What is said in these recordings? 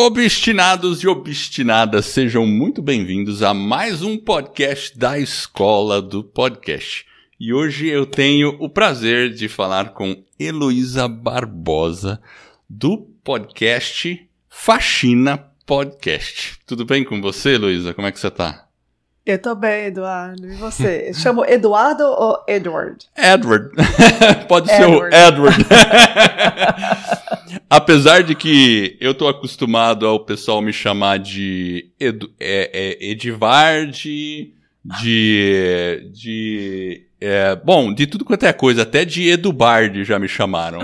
Obstinados e obstinadas, sejam muito bem-vindos a mais um podcast da Escola do Podcast. E hoje eu tenho o prazer de falar com Heloísa Barbosa, do podcast Faxina Podcast. Tudo bem com você, Heloísa? Como é que você tá? Eu tô bem, Eduardo. E você? Chamo Eduardo ou Edward? Edward. Pode ser o Edward. Apesar de que eu tô acostumado ao pessoal me chamar de Edu, é, é, Edvard, de. de é, bom, de tudo quanto é coisa, até de Edubard já me chamaram.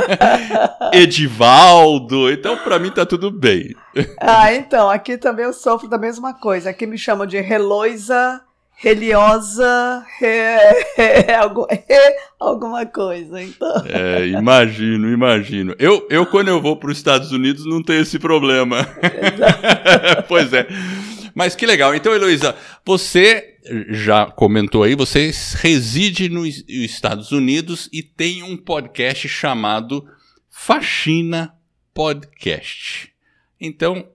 Edivaldo, então pra mim tá tudo bem. Ah, então, aqui também eu sofro da mesma coisa. Aqui me chamam de Reloisa, Reliosa, re, re, alguma coisa, então. É, imagino, imagino. Eu, eu quando eu vou para os Estados Unidos, não tenho esse problema. pois é. Mas que legal. Então, Heloísa, você já comentou aí, você reside nos Estados Unidos e tem um podcast chamado Faxina Podcast. Então,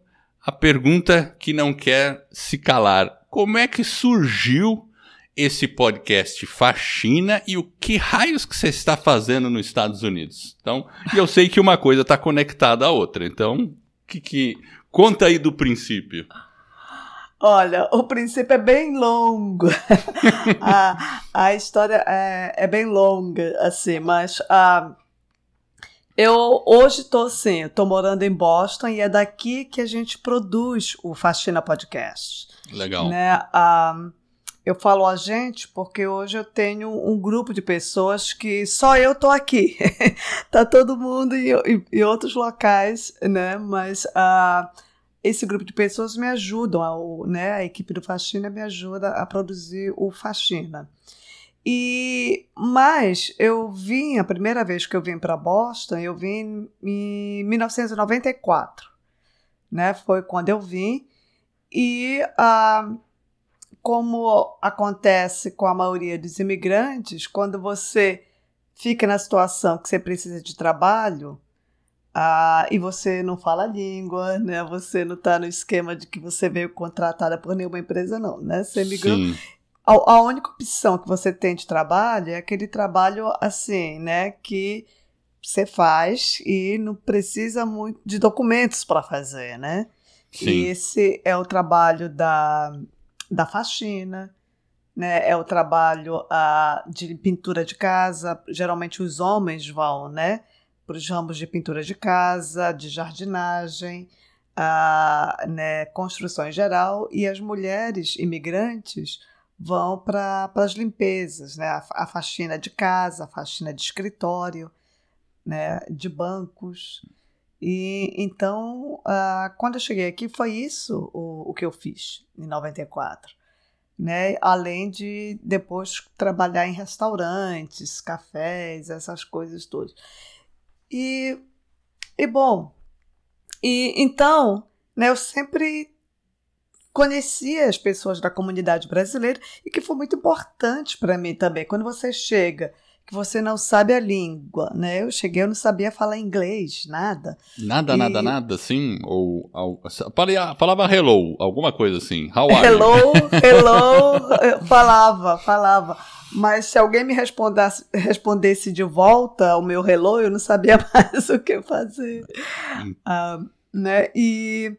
a pergunta que não quer se calar: como é que surgiu esse podcast Faxina e o que raios que você está fazendo nos Estados Unidos? Então, e eu sei que uma coisa está conectada à outra. Então, que, que conta aí do princípio. Olha, o princípio é bem longo. a, a história é, é, bem longa, assim, mas uh, eu hoje estou assim, estou morando em Boston e é daqui que a gente produz o Faxina Podcast. Legal. Né? Uh, eu falo a gente porque hoje eu tenho um grupo de pessoas que só eu tô aqui. tá todo mundo em, em, em, outros locais, né? Mas uh, esse grupo de pessoas me ajudam, a, né, a equipe do Faxina me ajuda a produzir o Faxina. E mas eu vim a primeira vez que eu vim para Boston, eu vim em 1994, né? Foi quando eu vim e ah, como acontece com a maioria dos imigrantes, quando você fica na situação que você precisa de trabalho, ah, e você não fala a língua, né? Você não está no esquema de que você veio contratada por nenhuma empresa, não, né? Você migrou. A, a, única opção que você tem de trabalho é aquele trabalho assim, né? Que você faz e não precisa muito de documentos para fazer, né? Sim. Esse é o trabalho da, da faxina, né? É o trabalho ah, de pintura de casa. Geralmente os homens vão, né? para os ramos de pintura de casa, de jardinagem, a, né, construção em geral, e as mulheres imigrantes vão para as limpezas, né, a, a, faxina de casa, a faxina de escritório, né, de bancos. E então, uh, quando eu cheguei aqui, foi isso o, o que eu fiz em 94. Né? Além de depois trabalhar em restaurantes, cafés, essas coisas todas. E, e bom, e então, né, eu sempre conhecia as pessoas da comunidade brasileira e que foi muito importante para mim também. Quando você chega, que você não sabe a língua, né? Eu cheguei, eu não sabia falar inglês, nada. Nada, e... nada, nada, assim? Ou, ou a palavra hello, alguma coisa assim. How are hello, you? hello, eu falava, falava. Mas se alguém me respondesse, de volta o meu hello, eu não sabia mais o que fazer. Uh, né? E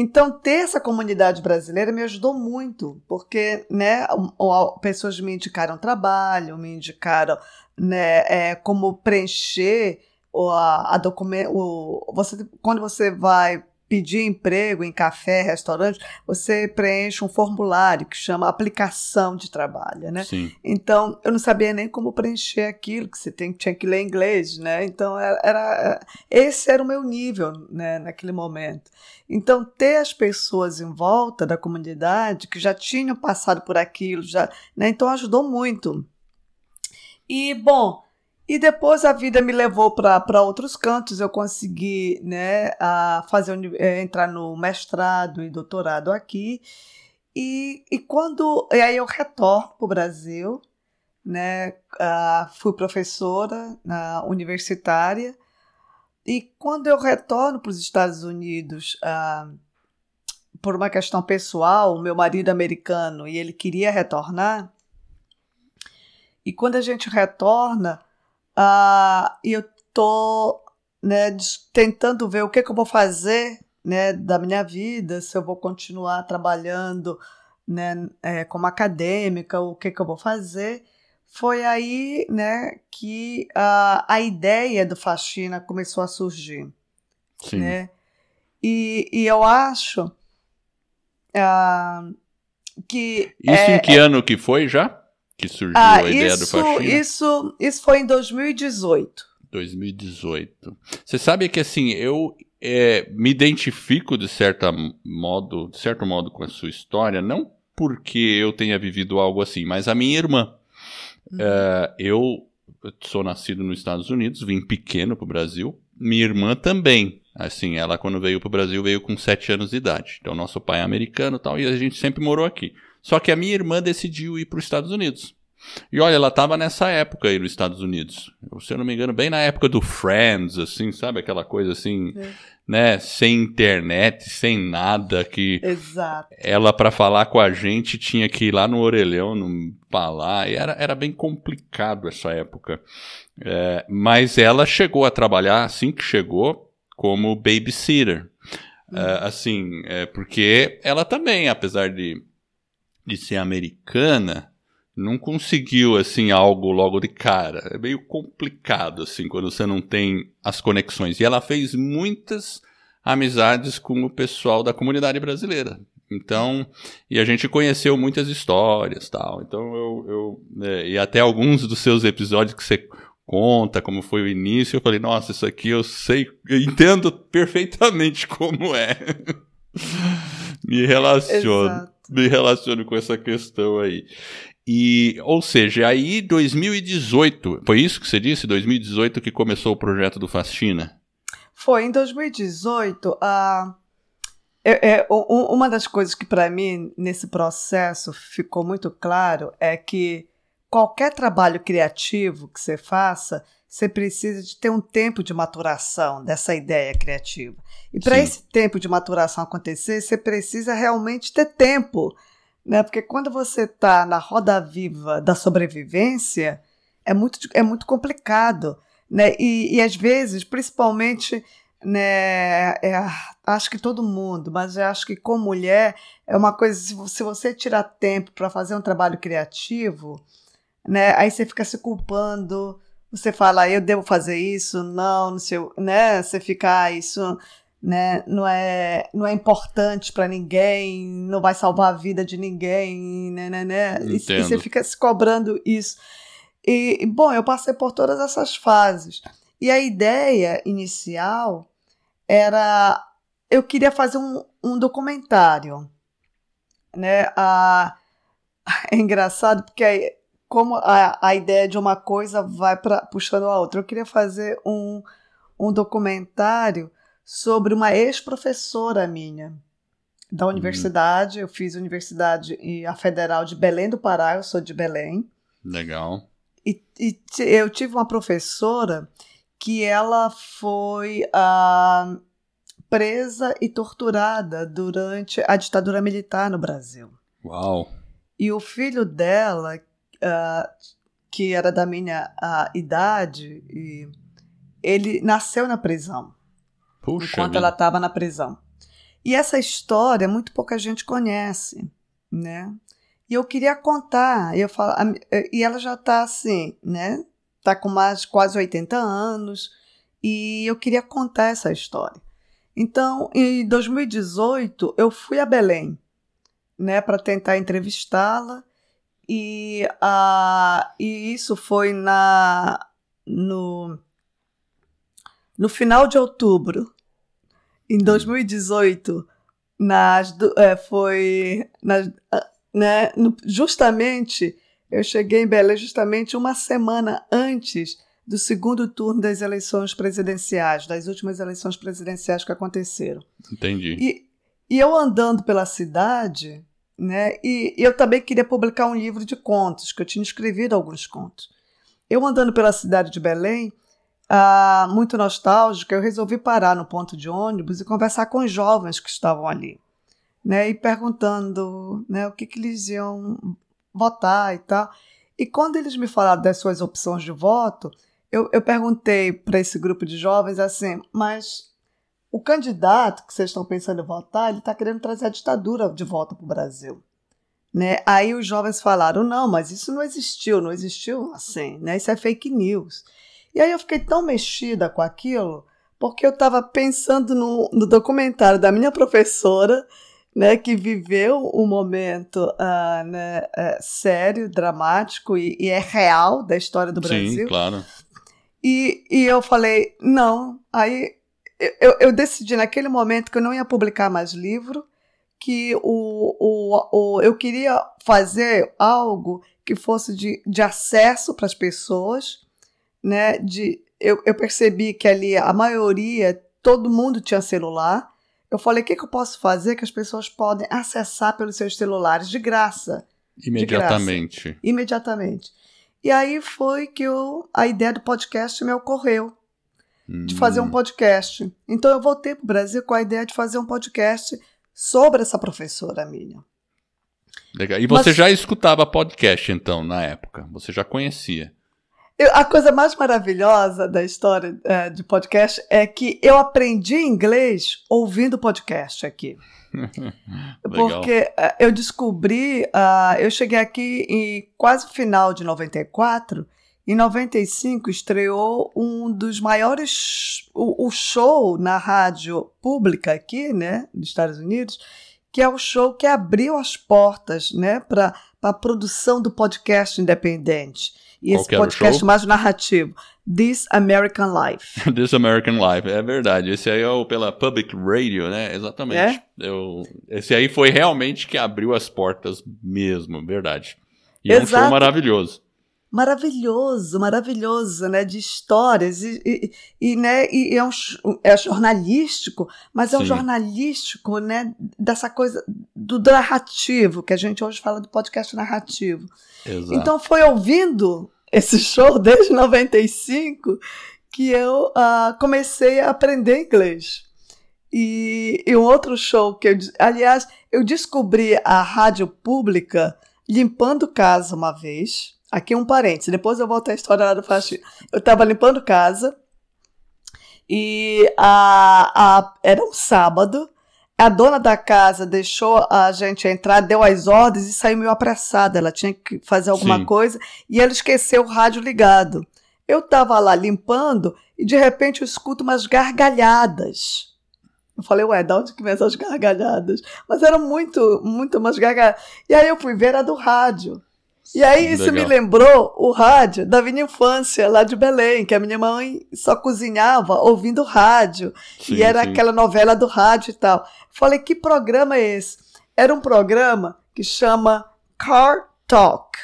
então ter essa comunidade brasileira me ajudou muito, porque né, pessoas me indicaram trabalho, me indicaram né, é, como preencher o, a, a documento. Você, quando você vai pedir emprego em café, restaurante, você preenche um formulário que chama aplicação de trabalho, né? Sim. Então, eu não sabia nem como preencher aquilo, que você tem, tinha que ler inglês, né? Então, era, era esse era o meu nível, né, naquele momento. Então, ter as pessoas em volta da comunidade que já tinham passado por aquilo, já, né? Então, ajudou muito. E, bom, e depois a vida me levou para outros cantos. Eu consegui né, a fazer é, entrar no mestrado e doutorado aqui. E, e quando e aí eu retorno para o Brasil, né, uh, fui professora na universitária e quando eu retorno para os Estados Unidos, uh, por uma questão pessoal, meu marido americano e ele queria retornar, e quando a gente retorna, uh, eu tô né, tentando ver o que, que eu vou fazer né, da minha vida, se eu vou continuar trabalhando né, é, como acadêmica, o que, que eu vou fazer. Foi aí né, que a, a ideia do faxina começou a surgir. Sim. Né? E, e eu acho uh, que. Isso é, em que é, ano que foi já? Que surgiu ah, a ideia isso, do faxina? Isso, isso foi em 2018. 2018. Você sabe que assim, eu é, me identifico de certa modo, de certo modo com a sua história, não porque eu tenha vivido algo assim, mas a minha irmã. Uhum. É, eu sou nascido nos Estados Unidos, vim pequeno para o Brasil. Minha irmã também. Assim, ela quando veio para o Brasil veio com 7 anos de idade. Então nosso pai é americano tal, e a gente sempre morou aqui. Só que a minha irmã decidiu ir para os Estados Unidos. E olha, ela estava nessa época aí nos Estados Unidos. Se eu não me engano, bem na época do Friends, assim, sabe? Aquela coisa assim, é. né? Sem internet, sem nada. Que Exato. ela, para falar com a gente, tinha que ir lá no orelhão, no falar. E era, era bem complicado essa época. É, mas ela chegou a trabalhar, assim que chegou, como babysitter. Uhum. É, assim, é, porque ela também, apesar de, de ser americana não conseguiu assim algo logo de cara. É meio complicado assim quando você não tem as conexões. E ela fez muitas amizades com o pessoal da comunidade brasileira. Então, e a gente conheceu muitas histórias, tal. Então eu, eu é, e até alguns dos seus episódios que você conta como foi o início, eu falei, nossa, isso aqui eu sei, eu entendo perfeitamente como é. me relaciono, Exato. me relaciono com essa questão aí. E, ou seja, aí 2018, foi isso que você disse? 2018 que começou o projeto do Fascina? Foi, em 2018, uh, é, é, uma das coisas que para mim nesse processo ficou muito claro é que qualquer trabalho criativo que você faça, você precisa de ter um tempo de maturação dessa ideia criativa. E para esse tempo de maturação acontecer, você precisa realmente ter tempo né? Porque quando você está na roda viva da sobrevivência, é muito, é muito complicado. Né? E, e às vezes, principalmente, né, é, acho que todo mundo, mas eu acho que com mulher é uma coisa, se, você tirar tempo para fazer um trabalho criativo, né, aí você fica se culpando, você fala, ah, eu devo fazer isso, não, não sei, né, você fica, ah, isso né? Não é, não é importante para ninguém, não vai salvar a vida de ninguém, né, né, né? E, e, você fica se cobrando isso. E, bom, eu passei por todas essas fases. E a ideia inicial era eu queria fazer um, um documentário, né? A, é engraçado porque como a, a ideia de uma coisa vai pra, puxando a outra. Eu queria fazer um, um documentário sobre uma ex-professora minha da uhum. universidade. Uhum. Eu fiz universidade e a Federal de Belém do Pará, eu sou de Belém. Legal. E, e eu tive uma professora que ela foi ah, presa e torturada durante a ditadura militar no Brasil. Uau! E o filho dela, ah, que era da minha ah, idade, e ele nasceu na prisão. Puxa enquanto vida. ela estava na prisão. E essa história muito pouca gente conhece, né? E eu queria contar, eu falo, e ela já está assim, né? Está com mais quase 80 anos, e eu queria contar essa história. Então, em 2018, eu fui a Belém, né, para tentar entrevistá-la, e, a, e isso foi na no, no final de outubro em 2018, nas, é, foi nas, né, justamente eu cheguei em Belém justamente uma semana antes do segundo turno das eleições presidenciais, das últimas eleições presidenciais que aconteceram. Entendi. E, e eu andando pela cidade, né, e, eu também queria publicar um livro de contos, que eu tinha escrevido alguns contos. Eu andando pela cidade de Belém, uh, muito nostálgica, eu resolvi parar no ponto de ônibus e conversar com os jovens que estavam ali, né? E perguntando, né, o que, que eles iam votar e tal. E quando eles me falaram das suas opções de voto, eu, eu perguntei para esse grupo de jovens assim, mas o candidato que vocês estão pensando em votar, ele está querendo trazer a ditadura de volta para o Brasil. Né? Aí os jovens falaram: não, mas isso não existiu, não existiu assim, né? isso é fake news. E aí eu fiquei tão mexida com aquilo, porque eu estava pensando no, no, documentário da minha professora, né, que viveu um momento uh, né, uh, sério, dramático e, e, é real da história do Brasil. Sim, claro. E, e eu falei: não. Aí eu, eu decidi naquele momento que eu não ia publicar mais livro que o, o, o, eu queria fazer algo que fosse de, de acesso para as pessoas, né? De, eu, eu percebi que ali a maioria, todo mundo tinha celular. Eu falei, o que, que eu posso fazer que as pessoas podem acessar pelos seus celulares de graça? Imediatamente. De graça. Imediatamente. E aí foi que eu, a ideia do podcast me ocorreu. De fazer um hum. podcast. Então eu voltei para o Brasil com a ideia de fazer um podcast sobre essa professora minha. Legal. E você Mas, já escutava podcast, então, na época? Você já conhecia? Eu, a coisa mais maravilhosa da história é, de podcast é que eu aprendi inglês ouvindo podcast aqui. Porque uh, eu descobri, uh, eu cheguei aqui em quase final de 94 em 95 estreou um dos maiores, o, o, show na rádio pública aqui, né, dos Estados Unidos, que é o show que abriu as portas, né, para a produção do podcast independente. E Qual esse podcast mais narrativo, This American Life. This American Life, é verdade. Esse aí é o pela Public Radio, né? Exatamente. É? Eu, esse aí foi realmente que abriu as portas mesmo, verdade. E Exato. é um show maravilhoso maravilhoso, maravilhoso, né, de histórias e, e, e né, e é, um, é jornalístico, mas é um jornalístico, né, dessa coisa do narrativo que a gente hoje fala do podcast narrativo. Exato. Então foi ouvindo esse show desde 95 que eu uh, comecei a aprender inglês. E, e um outro show que eu, aliás, eu descobri a rádio pública limpando casa uma vez Aqui um parênteses, depois eu volto à história lá do faxina. Eu estava limpando casa e a, a, era um sábado. A dona da casa deixou a gente entrar, deu as ordens e saiu meio apressada. Ela tinha que fazer alguma Sim. coisa e ela esqueceu o rádio ligado. Eu estava lá limpando e de repente eu escuto umas gargalhadas. Eu falei, ué, de onde que vem essas gargalhadas? Mas eram muito, muito umas gargalhadas. E aí eu fui ver a do rádio. E aí isso me lembrou o rádio da minha infância, lá de Belém, que a minha mãe só cozinhava ouvindo rádio. Sim, e era sim. aquela novela do rádio e tal. Falei, que programa é esse? Era um programa que chama Car Talk,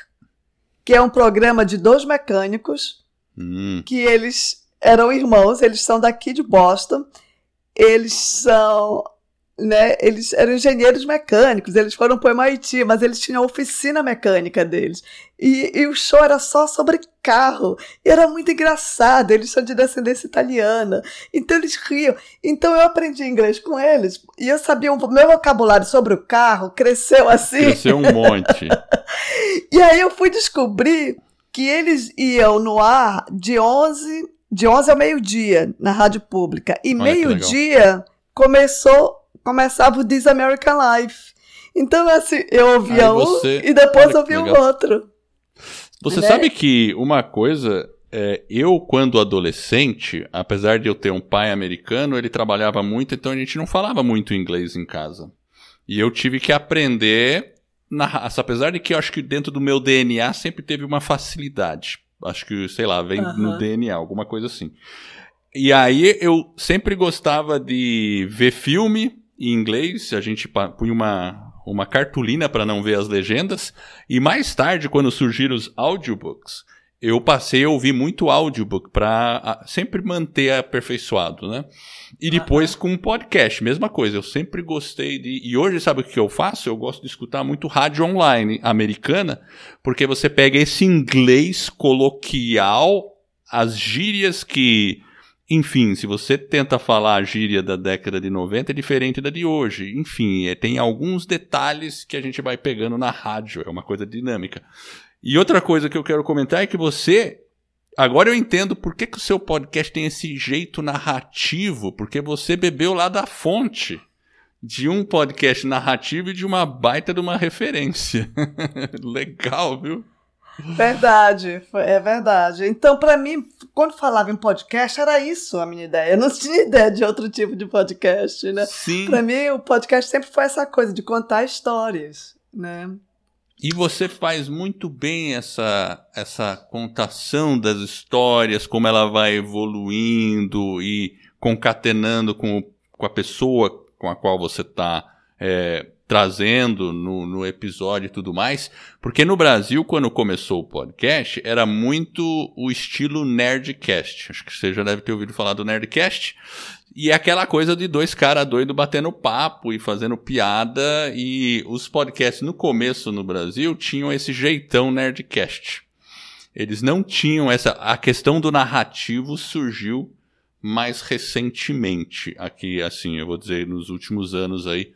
que é um programa de dois mecânicos, hum. que eles eram irmãos, eles são daqui de Boston. Eles são né, eles eram engenheiros mecânicos, eles foram para o MIT, mas eles tinham a oficina mecânica deles. E, e, o show era só sobre carro. E era muito engraçado, eles são de descendência italiana. Então eles riam. Então eu aprendi inglês com eles. E eu sabia, o meu vocabulário sobre o carro cresceu assim. Cresceu um monte. e aí eu fui descobrir que eles iam no ar de 11, de 11 ao meio-dia, na rádio pública. E meio-dia começou começava o This American Life. Então, assim, eu ouvia você... um e depois ouvia o outro. Você né? sabe que uma coisa, é, eu, quando adolescente, apesar de eu ter um pai americano, ele trabalhava muito, então a gente não falava muito inglês em casa. E eu tive que aprender na raça, apesar de que eu acho que dentro do meu DNA sempre teve uma facilidade. Acho que, sei lá, vem no DNA, alguma coisa assim. E aí eu sempre gostava de ver filme em inglês, a gente punha uma, uma cartolina para não ver as legendas, e mais tarde, quando surgiram os audiobooks, eu passei a ouvir muito audiobook para sempre manter aperfeiçoado, né? E depois com um podcast, mesma coisa. Eu sempre gostei de. E hoje, sabe o que eu faço? Eu gosto de escutar muito rádio online americana, porque você pega esse inglês coloquial as gírias que enfim, se você tenta falar a gíria da década de 90, é diferente da de hoje. Enfim, é, tem alguns detalhes que a gente vai pegando na rádio, é uma coisa dinâmica. E outra coisa que eu quero comentar é que você. Agora eu entendo por que, que o seu podcast tem esse jeito narrativo, porque você bebeu lá da fonte de um podcast narrativo e de uma baita de uma referência. Legal, viu? Verdade, é verdade. Então, para mim, quando falava em podcast, era isso a minha ideia. Eu não tinha ideia de outro tipo de podcast, né? Sim. Para mim, o podcast sempre foi essa coisa de contar histórias, né? E você faz muito bem essa, essa contação das histórias, como ela vai evoluindo e concatenando com, com a pessoa com a qual você está é, trazendo no, no episódio e tudo mais, porque no Brasil, quando começou o podcast, era muito o estilo Nerdcast. Acho que você já deve ter ouvido falar do Nerdcast. E é aquela coisa de dois caras doidos batendo papo e fazendo piada. E os podcasts no começo no Brasil tinham esse jeitão Nerdcast. Eles não tinham essa. A questão do narrativo surgiu mais recentemente. Aqui, assim, eu vou dizer, nos últimos anos aí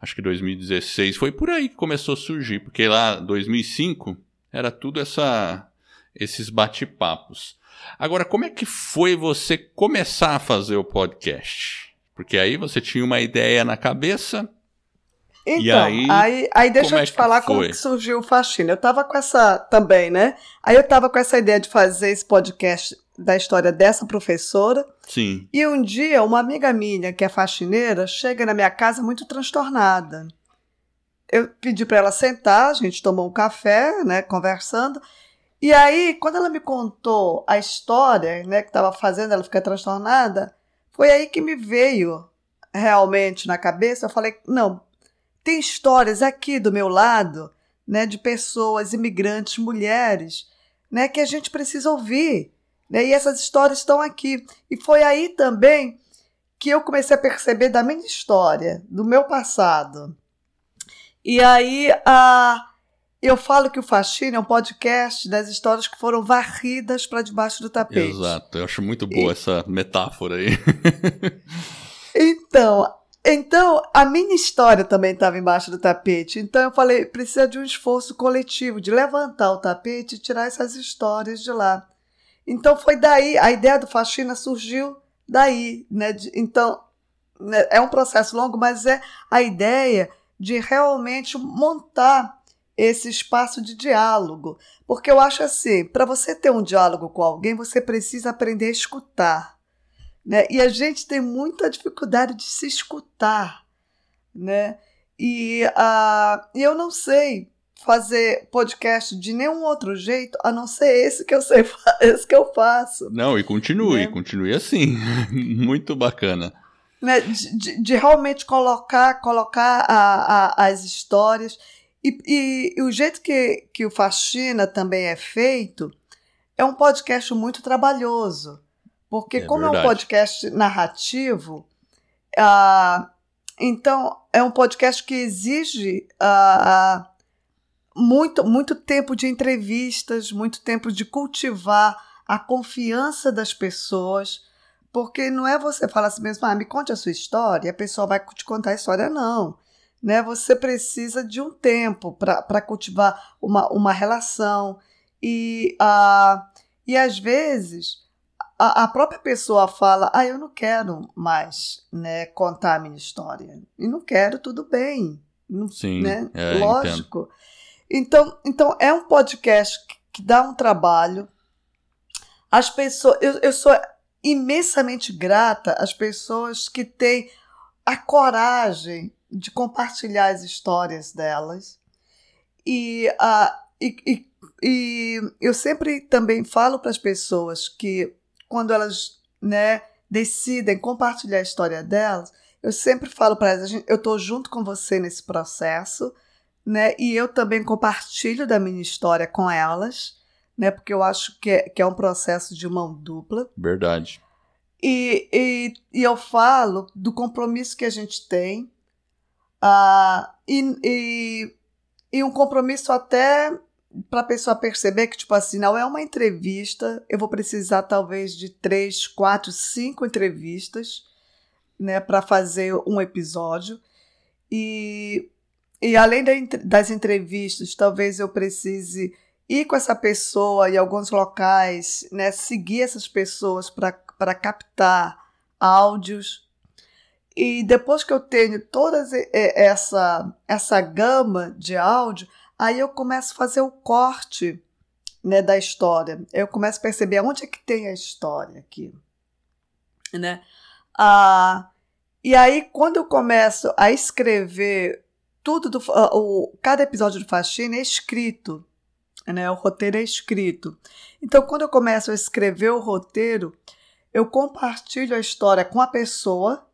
acho que 2016, foi por aí que começou a surgir, porque lá 2005 era tudo essa esses bate-papos. Agora, como é que foi você começar a fazer o podcast? Porque aí você tinha uma ideia na cabeça. Então, aí, aí, aí deixa eu é te falar como que surgiu o Faxina. Eu tava com essa também, né? Aí eu tava com essa ideia de fazer esse podcast da história dessa professora. Sim. E um dia, uma amiga minha, que é faxineira, chega na minha casa muito transtornada. Eu pedi para ela sentar, a gente tomou um café, né, conversando. E aí, quando ela me contou a história, né, que estava fazendo ela ficar transtornada, foi aí que me veio realmente na cabeça. Eu falei: não, tem histórias aqui do meu lado, né, de pessoas imigrantes, mulheres, né, que a gente precisa ouvir. Né? E essas histórias estão aqui. E foi aí também que eu comecei a perceber da minha história, do meu passado. E aí a, eu falo que o Faxina é um podcast das histórias que foram varridas para debaixo do tapete. Exato, eu acho muito boa e... essa metáfora aí. então, então, a minha história também estava embaixo do tapete. Então, eu falei: precisa de um esforço coletivo, de levantar o tapete e tirar essas histórias de lá. Então foi daí, a ideia do faxina surgiu daí, né? De, então né, é um processo longo, mas é a ideia de realmente montar esse espaço de diálogo, porque eu acho assim, para você ter um diálogo com alguém, você precisa aprender a escutar, né? E a gente tem muita dificuldade de se escutar, né? E uh, eu não sei fazer podcast de nenhum outro jeito a não ser esse que eu sei, esse que eu faço. Não, e continue, né? continue assim. Muito bacana. Né? De, de, de, realmente colocar, colocar a, a, as histórias. E, e, e, o jeito que, que o Faxina também é feito é um podcast muito trabalhoso. Porque, é como verdade. é um podcast narrativo, uh, então é um podcast que exige. Uh, muito, muito tempo de entrevistas, muito tempo de cultivar a confiança das pessoas, porque não é você falar assim mesmo, ah, me conte a sua história, a pessoa vai te contar a história, não. Né? Você precisa de um tempo para cultivar uma, uma relação. E, uh, e às vezes a, a, própria pessoa fala: Ah, eu não quero mais né, contar a minha história. E não quero, tudo bem. Sim, né? É, Lógico. Entendo. Então, então é um podcast que dá um trabalho. As pessoas, eu, eu sou imensamente grata às pessoas que têm a coragem de compartilhar as histórias delas. E, uh, e, e, e eu sempre também falo para as pessoas que quando elas né, decidem compartilhar a história delas, eu sempre falo para elas: eu estou junto com você nesse processo né? E eu também compartilho da minha história com elas, né? Porque eu acho que é, que é um processo de mão dupla. Verdade. E, e, e eu falo do compromisso que a gente tem, uh, e, e, e um compromisso até para a pessoa perceber que, tipo assim, não é uma entrevista, eu vou precisar talvez de três, quatro, cinco entrevistas, né, para fazer um episódio. E, e além das entrevistas, talvez eu precise ir com essa pessoa em alguns locais, né, seguir essas pessoas para captar áudios. E depois que eu tenho toda essa, essa gama de áudio, aí eu começo a fazer o corte né, da história. Eu começo a perceber onde é que tem a história aqui. Né? Ah, e aí, quando eu começo a escrever tudo, do, uh, o, cada episódio do Faxina é escrito né? O roteiro é escrito. Então, quando eu começo a escrever o roteiro, eu compartilho a história com a pessoa,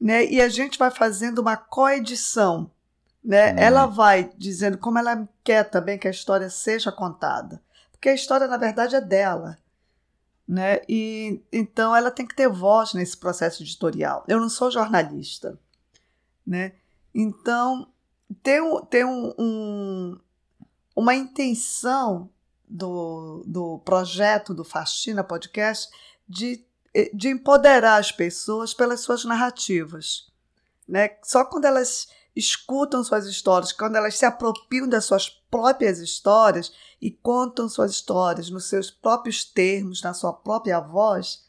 né? E a gente vai fazendo uma coedição, né? Hum. Ela vai dizendo como ela quer também que a história seja contada, porque a história na verdade é dela, né? E então ela tem que ter voz nesse processo editorial. Eu não sou jornalista, né? Então tem, tem um, um uma intenção do, do projeto do Faxina Podcast de, de empoderar as pessoas pelas suas narrativas. Né? Só quando elas escutam suas histórias, quando elas se apropriam das suas próprias histórias e contam suas histórias nos seus próprios termos, na sua própria voz,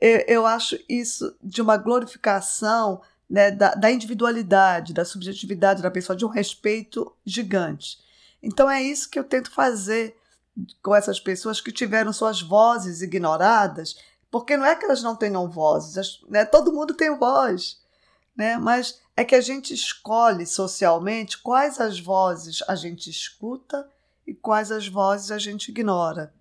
eu, eu acho isso de uma glorificação né, da, da individualidade, da subjetividade da pessoa, de um respeito gigante. Então é isso que eu tento fazer com essas pessoas que tiveram suas vozes ignoradas, porque não é que elas não tenham vozes, né? todo mundo tem voz, né? mas é que a gente escolhe socialmente quais as vozes a gente escuta e quais as vozes a gente ignora.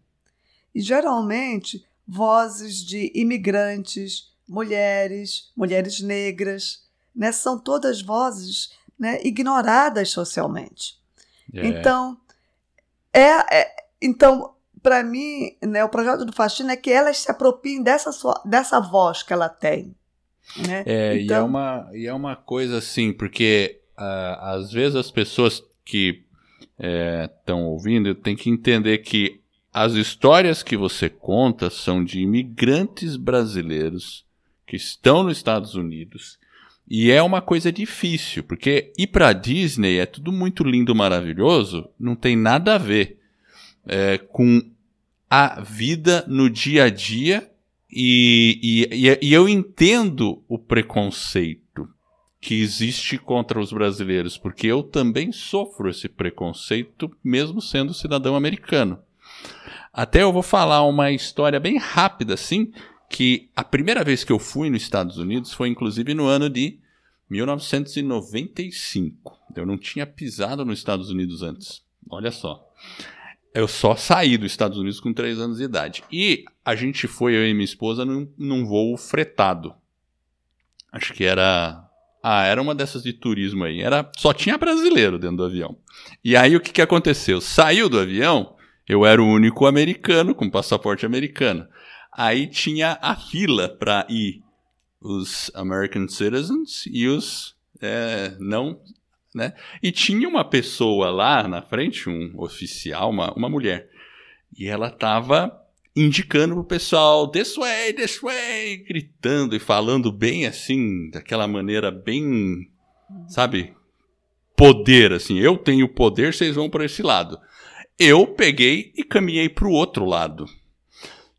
E geralmente vozes de imigrantes, mulheres, mulheres negras, né? são todas vozes né, ignoradas socialmente. É. Então, é, é então para mim, né, o projeto do Faxina é que elas se apropriem dessa, sua, dessa voz que ela tem. Né? É, então... e, é então uma, e é uma coisa assim, porque uh, às vezes as pessoas que estão é, ouvindo têm que entender que as histórias que você conta são de imigrantes brasileiros que estão nos Estados Unidos e é uma coisa difícil, porque ir para Disney é tudo muito lindo, maravilhoso, não tem nada a ver é, com a vida no dia a dia. E, e, e eu entendo o preconceito que existe contra os brasileiros, porque eu também sofro esse preconceito, mesmo sendo cidadão americano. Até eu vou falar uma história bem rápida, assim, que a primeira vez que eu fui nos Estados Unidos foi inclusive no ano de 1995. Eu não tinha pisado nos Estados Unidos antes. Olha só. Eu só saí dos Estados Unidos com 3 anos de idade. E a gente foi, eu e minha esposa, num, num voo fretado. Acho que era. Ah, era uma dessas de turismo aí. Era, só tinha brasileiro dentro do avião. E aí o que, que aconteceu? Saiu do avião, eu era o único americano com passaporte americano. Aí tinha a fila para ir os American Citizens e os é, não. Né? E tinha uma pessoa lá na frente, um oficial, uma, uma mulher, e ela estava indicando pro pessoal, this way, this way, gritando e falando bem assim, daquela maneira bem, sabe, poder, assim, eu tenho poder, vocês vão para esse lado. Eu peguei e caminhei para o outro lado.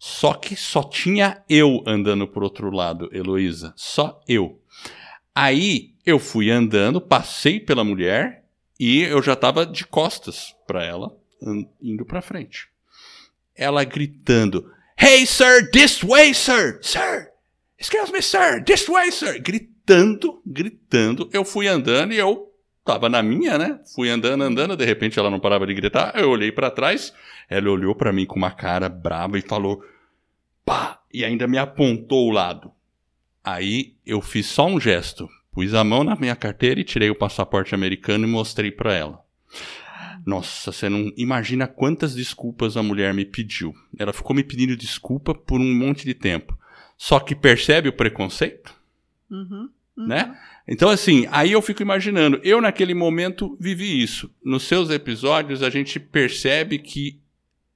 Só que só tinha eu andando pro outro lado, Heloísa. Só eu. Aí eu fui andando, passei pela mulher e eu já estava de costas para ela, indo para frente. Ela gritando: Hey, sir, this way, sir! Sir! Excuse me, sir! This way, sir! Gritando, gritando. Eu fui andando e eu tava na minha, né? Fui andando, andando, de repente ela não parava de gritar. Eu olhei para trás, ela olhou para mim com uma cara brava e falou: pá, e ainda me apontou o lado. Aí eu fiz só um gesto, pus a mão na minha carteira e tirei o passaporte americano e mostrei para ela. Nossa, você não imagina quantas desculpas a mulher me pediu. Ela ficou me pedindo desculpa por um monte de tempo. Só que percebe o preconceito? Uhum, uhum. né? Então, assim, aí eu fico imaginando, eu naquele momento vivi isso. Nos seus episódios, a gente percebe que,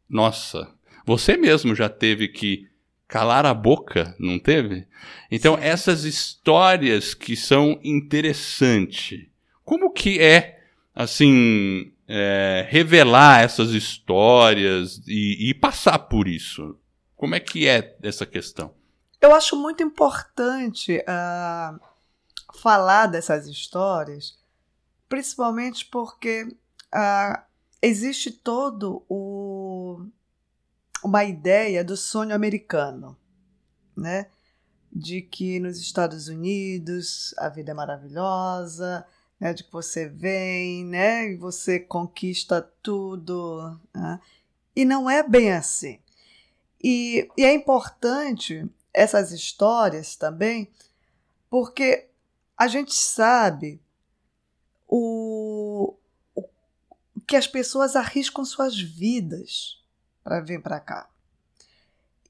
nossa, você mesmo já teve que calar a boca, não teve? Então, essas histórias que são interessantes, como que é, assim, é, revelar essas histórias e, e passar por isso? Como é que é essa questão? Eu acho muito importante uh, falar dessas histórias, principalmente porque uh, existe todo o, uma ideia do sonho americano, né? De que nos Estados Unidos a vida é maravilhosa, né? De que você vem, né? E você conquista tudo, né? e não é bem assim. E, e é importante essas histórias também, porque a gente sabe o, o que as pessoas arriscam suas vidas para vir para cá.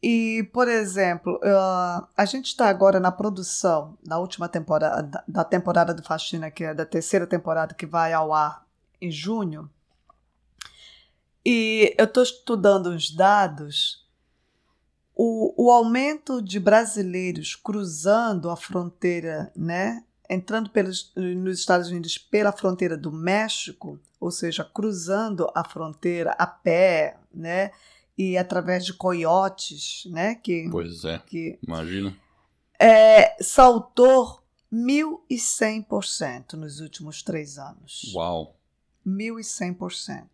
E, por exemplo, uh, a gente está agora na produção, na última temporada, da temporada do Faxina, que é da terceira temporada que vai ao ar em junho. E eu estou estudando os dados o, o aumento de brasileiros cruzando a fronteira, né, entrando pelos, nos Estados Unidos pela fronteira do México, ou seja, cruzando a fronteira a pé, né, e através de coiotes, né, que pois é, que imagina, é, saltou 1.100% nos últimos três anos. Uau! 1.100%.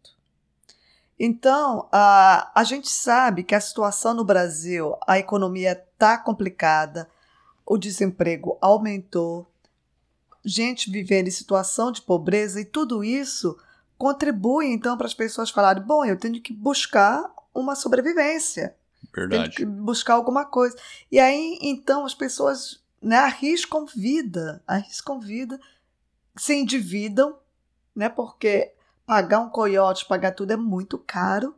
Então, a, a gente sabe que a situação no Brasil, a economia está complicada, o desemprego aumentou, gente vivendo em situação de pobreza e tudo isso contribui então para as pessoas falarem: bom, eu tenho que buscar uma sobrevivência. Verdade. Tenho que buscar alguma coisa. E aí, então, as pessoas né, arriscam vida, arriscam vida, se endividam, né? Porque pagar um coiote, pagar tudo é muito caro,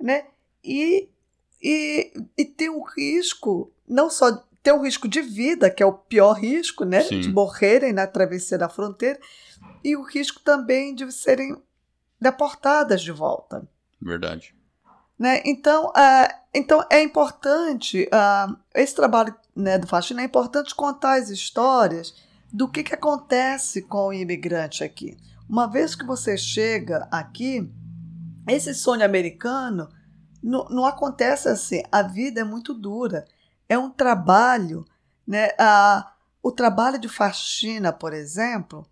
né? E, e, e tem um risco, não só tem um risco de vida, que é o pior risco, né? Sim. De morrerem na travessia da fronteira, e o risco também de serem deportadas de volta. Verdade. Né? Então, uh, então é importante, uh, esse trabalho né, do Faxina é importante contar as histórias do que, que acontece com o imigrante aqui. Uma vez que você chega aqui, esse sonho americano não, não acontece assim. A vida é muito dura. É um trabalho, né? A, o trabalho de faxina, por exemplo,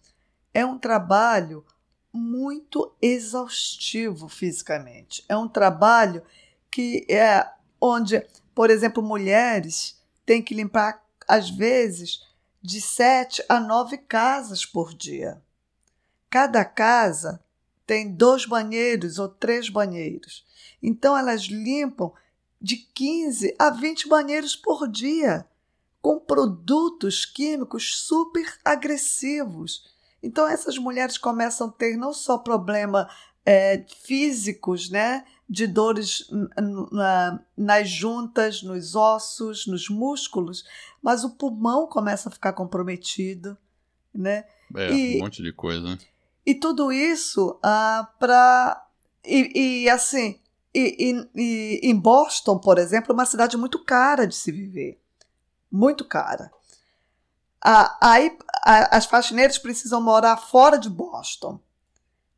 é um trabalho muito exaustivo fisicamente. É um trabalho que é onde, por exemplo, mulheres têm que limpar às vezes de sete a nove casas por dia. Cada casa tem dois banheiros ou três banheiros. Então elas limpam de 15 a 20 banheiros por dia, com produtos químicos super agressivos. Então essas mulheres começam a ter não só problema é, físicos, né, de dores na, nas juntas, nos ossos, nos músculos, mas o pulmão começa a ficar comprometido, né? É, e, um monte de coisa. E tudo isso ah, para. E, e, assim, e, e, em Boston, por exemplo, é uma cidade muito cara de se viver. Muito cara. Ah, aí a, as faxineiras precisam morar fora de Boston.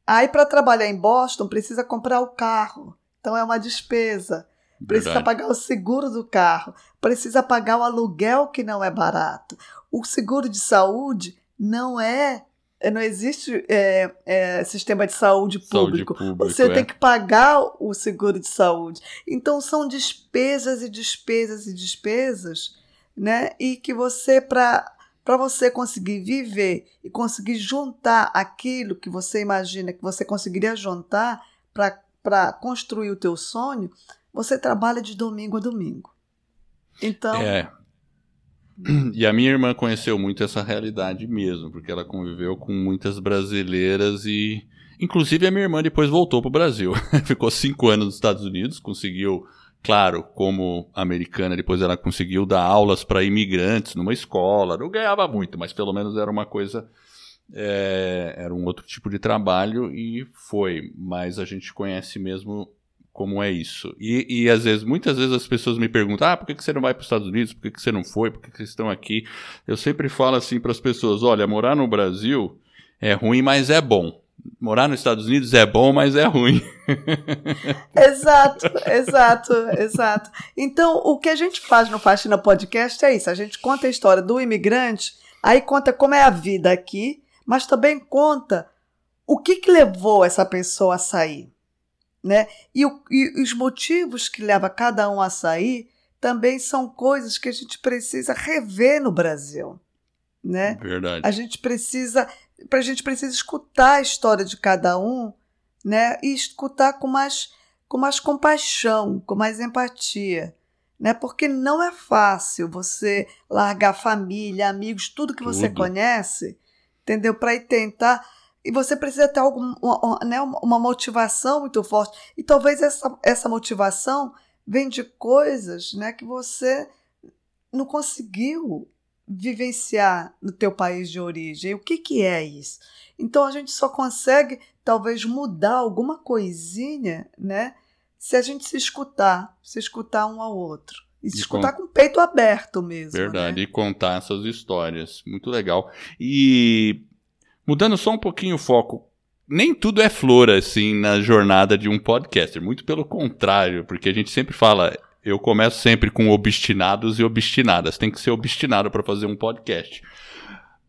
Aí, para trabalhar em Boston, precisa comprar o carro. Então, é uma despesa. Precisa Verdade. pagar o seguro do carro. Precisa pagar o aluguel, que não é barato. O seguro de saúde não é, não existe é, é, sistema de saúde público. Saúde público Você é. tem que pagar o seguro de saúde. Então são despesas e despesas e despesas, né? E que você para para você conseguir viver e conseguir juntar aquilo que você imagina que você conseguiria juntar para construir o teu sonho, você trabalha de domingo a domingo. Então, é, e a minha irmã conheceu muito essa realidade mesmo, porque ela conviveu com muitas brasileiras e. Inclusive a minha irmã depois voltou para o Brasil. Ficou cinco anos nos Estados Unidos, conseguiu Claro, como americana, depois ela conseguiu dar aulas para imigrantes numa escola. Não ganhava muito, mas pelo menos era uma coisa. É, era um outro tipo de trabalho e foi. Mas a gente conhece mesmo como é isso. E, e às vezes, muitas vezes as pessoas me perguntam: ah, por que, que você não vai para os Estados Unidos? Por que, que você não foi? Por que, que vocês estão aqui? Eu sempre falo assim para as pessoas: olha, morar no Brasil é ruim, mas é bom morar nos Estados Unidos é bom, mas é ruim. exato, exato, exato. Então, o que a gente faz no Faxina Podcast é isso: a gente conta a história do imigrante, aí conta como é a vida aqui, mas também conta o que, que levou essa pessoa a sair. Né? E, o, e os motivos que levam cada um a sair também são coisas que a gente precisa rever no Brasil. Né? Verdade. A gente precisa a gente precisa escutar a história de cada um, né? E escutar com mais, com mais compaixão, com mais empatia, né? Porque não é fácil você largar família, amigos, tudo que tudo. você conhece, entendeu? Para ir tentar e você precisa ter algum, uma, né, uma motivação muito forte. E talvez essa, essa motivação vem de coisas né, que você não conseguiu vivenciar no teu país de origem. O que, que é isso? Então a gente só consegue talvez mudar alguma coisinha, né? Se a gente se escutar, se escutar um ao outro. E se escutar com... com o peito aberto mesmo. Verdade, né? e contar essas histórias. Muito legal. E mudando só um pouquinho o foco, nem tudo é flor assim na jornada de um podcaster, muito pelo contrário, porque a gente sempre fala, eu começo sempre com obstinados e obstinadas. Tem que ser obstinado para fazer um podcast.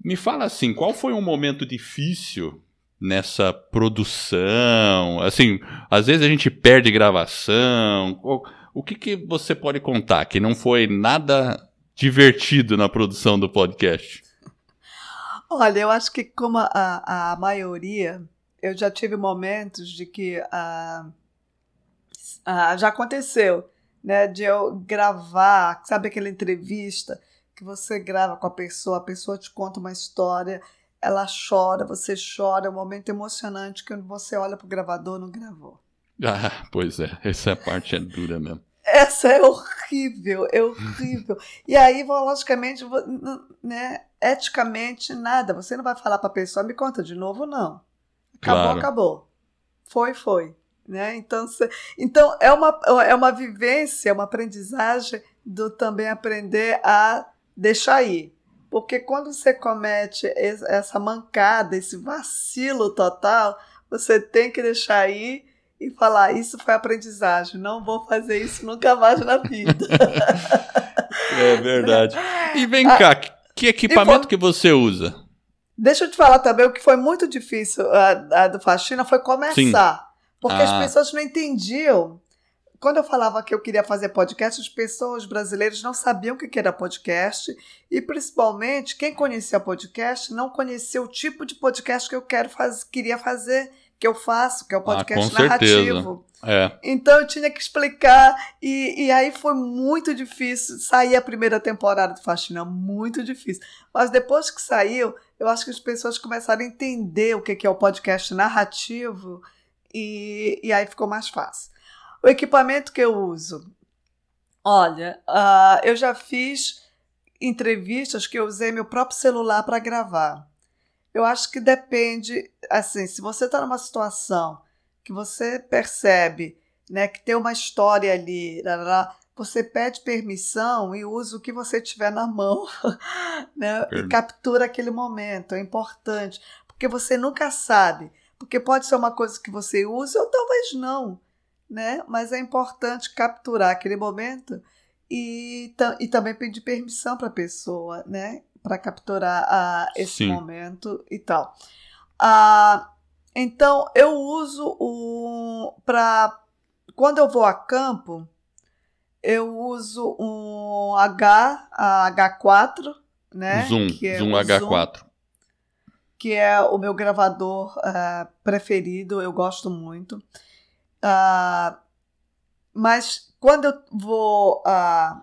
Me fala assim, qual foi um momento difícil nessa produção? Assim, às vezes a gente perde gravação. O que, que você pode contar que não foi nada divertido na produção do podcast? Olha, eu acho que como a, a maioria, eu já tive momentos de que uh, uh, já aconteceu né, de eu gravar, sabe aquela entrevista que você grava com a pessoa, a pessoa te conta uma história, ela chora, você chora, é um momento emocionante que você olha pro gravador não gravou. Ah, pois é, essa parte é dura mesmo. Essa é horrível, é horrível. e aí, logicamente, né, eticamente, nada. Você não vai falar para a pessoa, me conta de novo, não. Acabou, claro. acabou. Foi, foi. Né? Então, então é, uma, é uma vivência, é uma aprendizagem do também aprender a deixar ir. Porque quando você comete essa mancada, esse vacilo total, você tem que deixar ir e falar: Isso foi aprendizagem, não vou fazer isso nunca mais na vida. é verdade. E vem ah, cá, que equipamento foi, que você usa? Deixa eu te falar também o que foi muito difícil a, a do faxina foi começar. Sim. Porque ah. as pessoas não entendiam. Quando eu falava que eu queria fazer podcast, as pessoas brasileiras não sabiam o que era podcast e, principalmente, quem conhecia podcast não conhecia o tipo de podcast que eu quero faz, queria fazer, que eu faço, que é o ah, podcast ah, narrativo. É. Então eu tinha que explicar e, e aí foi muito difícil sair a primeira temporada do Faxina, muito difícil. Mas depois que saiu, eu acho que as pessoas começaram a entender o que é o podcast narrativo e, e aí ficou mais fácil. O equipamento que eu uso. Olha, uh, eu já fiz entrevistas que eu usei meu próprio celular para gravar. Eu acho que depende, assim, se você está numa situação que você percebe né, que tem uma história ali, você pede permissão e usa o que você tiver na mão né, e captura aquele momento. É importante, porque você nunca sabe porque pode ser uma coisa que você use ou talvez não, né? Mas é importante capturar aquele momento e, e também pedir permissão para a pessoa, né? Para capturar uh, esse Sim. momento e tal. Uh, então, eu uso o. para Quando eu vou a campo, eu uso um H, H4, né? Zoom, é Zoom H4 que é o meu gravador uh, preferido, eu gosto muito. Uh, mas quando eu vou uh,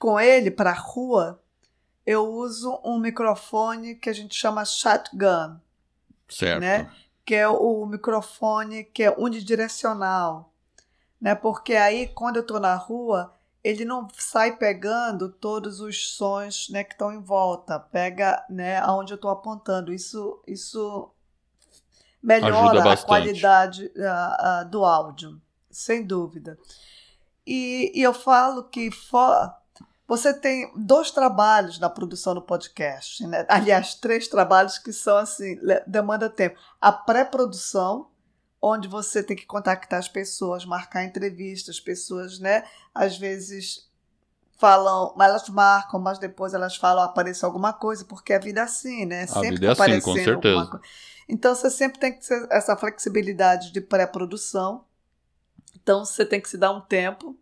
com ele para a rua, eu uso um microfone que a gente chama shotgun. Certo. Né? Que é o microfone que é unidirecional. né? Porque aí, quando eu estou na rua, ele não sai pegando todos os sons né, que estão em volta, pega né, aonde eu estou apontando. Isso, isso melhora a qualidade uh, uh, do áudio, sem dúvida. E, e eu falo que for, você tem dois trabalhos na produção do podcast, né? aliás, três trabalhos que são assim, demanda tempo. A pré-produção, onde você tem que contactar as pessoas, marcar entrevistas, pessoas, né? Às vezes falam, elas marcam, mas depois elas falam, apareceu alguma coisa, porque a vida é assim, né? A sempre vida é assim, com certeza. Então você sempre tem que ter essa flexibilidade de pré-produção. Então você tem que se dar um tempo.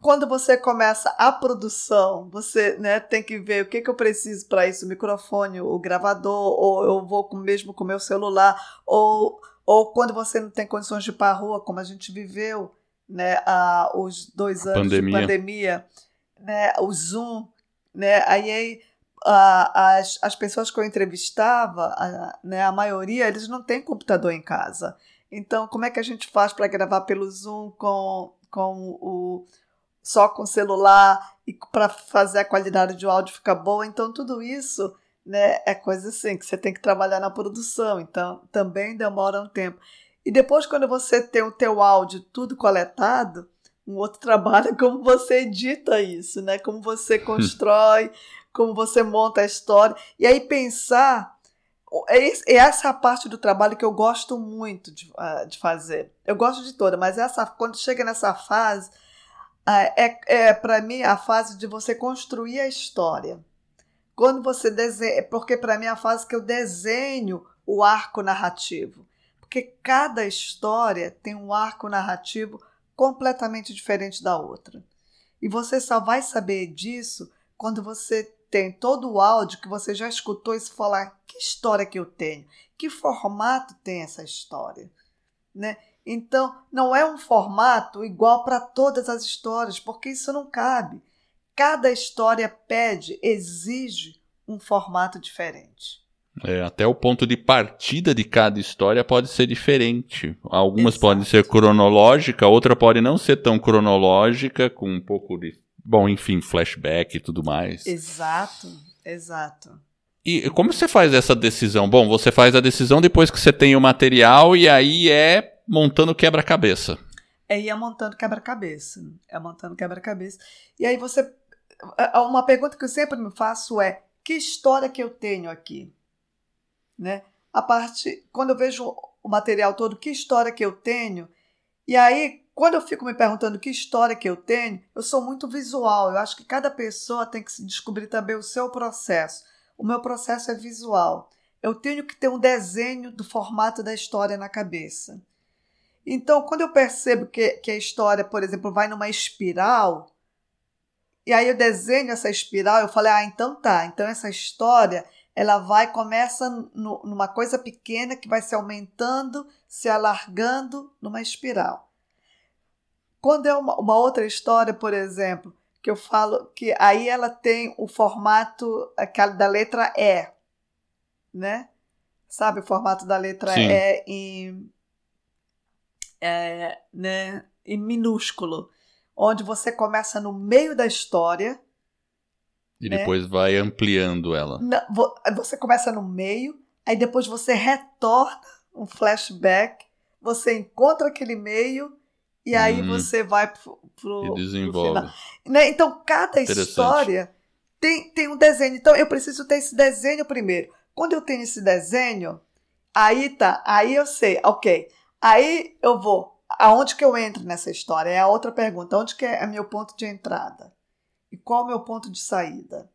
Quando você começa a produção, você né, tem que ver o que, que eu preciso para isso, o microfone, o gravador, ou eu vou com, mesmo com o meu celular, ou ou quando você não tem condições de ir para a rua, como a gente viveu, né, a, os dois anos pandemia. de pandemia, né, o Zoom, né, aí, aí a, as, as pessoas que eu entrevistava, a, né, a maioria, eles não têm computador em casa. Então, como é que a gente faz para gravar pelo Zoom com, com o só com celular e para fazer a qualidade de áudio ficar boa? Então, tudo isso né, é coisa assim que você tem que trabalhar na produção, então também demora um tempo. E depois, quando você tem o teu áudio tudo coletado, um outro trabalho é como você edita isso, né? Como você constrói, como você monta a história. E aí pensar. É, é essa a parte do trabalho que eu gosto muito de, uh, de fazer. Eu gosto de toda, mas essa quando chega nessa fase, é, é para mim a fase de você construir a história. Quando você desenha, porque para mim é a fase que eu desenho o arco narrativo, porque cada história tem um arco narrativo completamente diferente da outra. E você só vai saber disso quando você tem todo o áudio que você já escutou e se falar que história que eu tenho, que formato tem essa história, né? Então, não é um formato igual para todas as histórias, porque isso não cabe. Cada história pede, exige um formato diferente. É, até o ponto de partida de cada história pode ser diferente. Algumas Exato. podem ser cronológica, outra pode não ser tão cronológica, com um pouco de. Bom, enfim, flashback e tudo mais. Exato, exato. E como você faz essa decisão? Bom, você faz a decisão depois que você tem o material e aí é montando quebra-cabeça. É ir montando quebra-cabeça. É montando quebra-cabeça. E aí você uma pergunta que eu sempre me faço é: que história que eu tenho aqui? Né? A parte, quando eu vejo o material todo, que história que eu tenho? E aí, quando eu fico me perguntando que história que eu tenho, eu sou muito visual. Eu acho que cada pessoa tem que descobrir também o seu processo. O meu processo é visual. Eu tenho que ter um desenho do formato da história na cabeça. Então, quando eu percebo que, que a história, por exemplo, vai numa espiral, e aí eu desenho essa espiral, eu falei, ah, então tá, então essa história ela vai, começa no, numa coisa pequena que vai se aumentando, se alargando numa espiral. Quando é uma, uma outra história, por exemplo, que eu falo que aí ela tem o formato aquela da letra E, né? Sabe o formato da letra Sim. E em, é, né, em minúsculo onde você começa no meio da história. E né? depois vai ampliando ela. Você começa no meio, aí depois você retorna um flashback, você encontra aquele meio e aí hum, você vai pro, pro, e desenvolve. Pro final. Né? Então, cada história tem, tem um desenho. Então, eu preciso ter esse desenho primeiro. Quando eu tenho esse desenho, aí tá, aí eu sei, ok. Aí eu vou aonde que eu entro nessa história? É a outra pergunta. Onde que é meu ponto de entrada? E qual é o meu ponto de saída?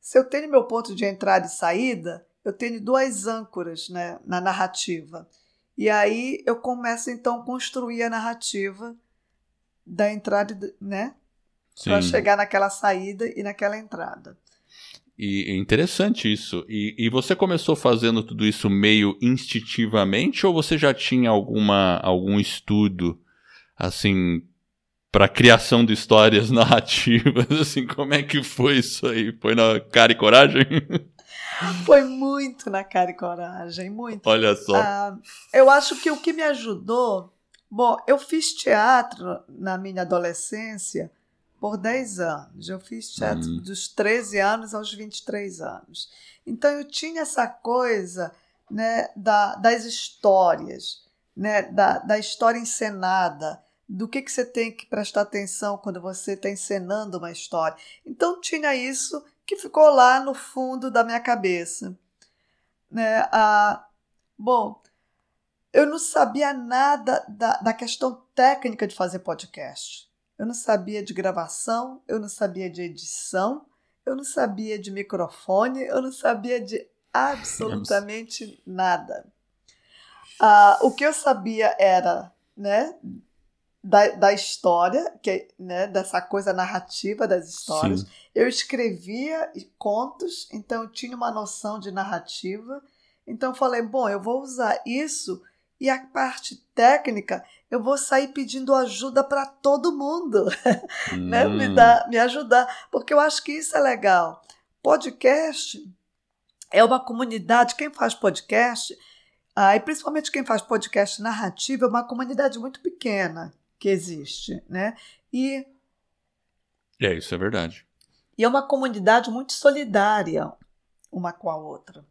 Se eu tenho meu ponto de entrada e saída, eu tenho duas âncoras né, na narrativa. E aí eu começo então a construir a narrativa da entrada, né? Para chegar naquela saída e naquela entrada. E é interessante isso. E, e, você começou fazendo tudo isso meio instintivamente ou você já tinha alguma, algum estudo, assim, para criação de histórias narrativas? Assim, como é que foi isso aí? Foi na cara e coragem? Foi muito na cara e coragem, muito. Olha só. Ah, eu acho que o que me ajudou Bom, eu fiz teatro na minha adolescência por 10 anos. Eu fiz teatro hum. dos 13 anos aos 23 anos. Então eu tinha essa coisa né, da, das histórias, né, da, da história encenada, do que, que você tem que prestar atenção quando você está encenando uma história. Então tinha isso que ficou lá no fundo da minha cabeça. Né? Ah, bom, eu não sabia nada da, da questão técnica de fazer podcast. Eu não sabia de gravação, eu não sabia de edição, eu não sabia de microfone, eu não sabia de absolutamente nada. Ah, o que eu sabia era né, da, da história, que, né, dessa coisa narrativa das histórias. Sim. Eu escrevia contos, então eu tinha uma noção de narrativa. Então eu falei, bom, eu vou usar isso e a parte técnica eu vou sair pedindo ajuda para todo mundo, hum. né? me, hum. dá, me ajudar, porque eu acho que isso é legal. Podcast é uma comunidade, quem faz podcast, ah, e principalmente quem faz podcast narrativo, é uma comunidade muito pequena que existe, né? E é isso é verdade. E é uma comunidade muito solidária uma com a outra.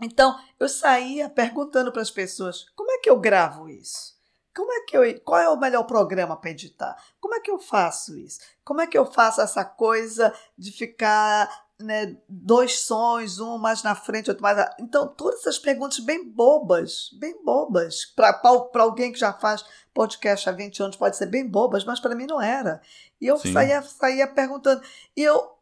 Então, eu saía perguntando para as pessoas: como é que eu gravo isso? Como é que eu, qual é o melhor programa para editar? Como é que eu faço isso? Como é que eu faço essa coisa de ficar né, dois sons, um mais na frente, outro mais. Então, todas essas perguntas bem bobas, bem bobas. Para alguém que já faz podcast há 20 anos, pode ser bem bobas, mas para mim não era. E eu saía, saía perguntando. E eu.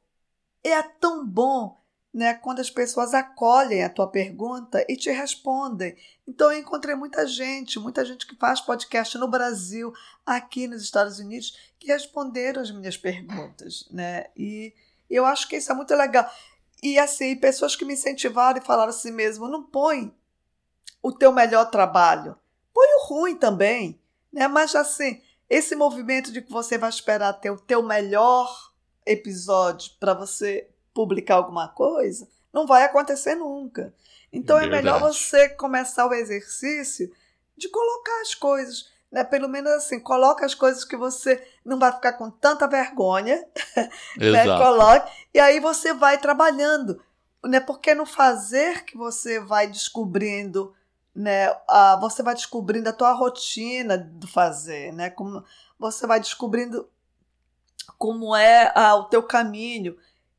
É tão bom né, quando as pessoas acolhem a tua pergunta e te respondem. Então eu encontrei muita gente, muita gente que faz podcast no Brasil, aqui nos Estados Unidos, que responderam as minhas perguntas, né? E eu acho que isso é muito legal. E assim, pessoas que me incentivaram e falaram assim mesmo: não põe o teu melhor trabalho, põe o ruim também, né? Mas assim, esse movimento de que você vai esperar ter o teu melhor episódio para você publicar alguma coisa, não vai acontecer nunca. Então é, é melhor você começar o exercício de colocar as coisas né? Pelo menos assim, coloca as coisas que você não vai ficar com tanta vergonha, né? Coloque, e aí você vai trabalhando, né? Porque no fazer que você vai descobrindo, né? A, você vai descobrindo a tua rotina do fazer, né? Como você vai descobrindo como é a, o teu caminho.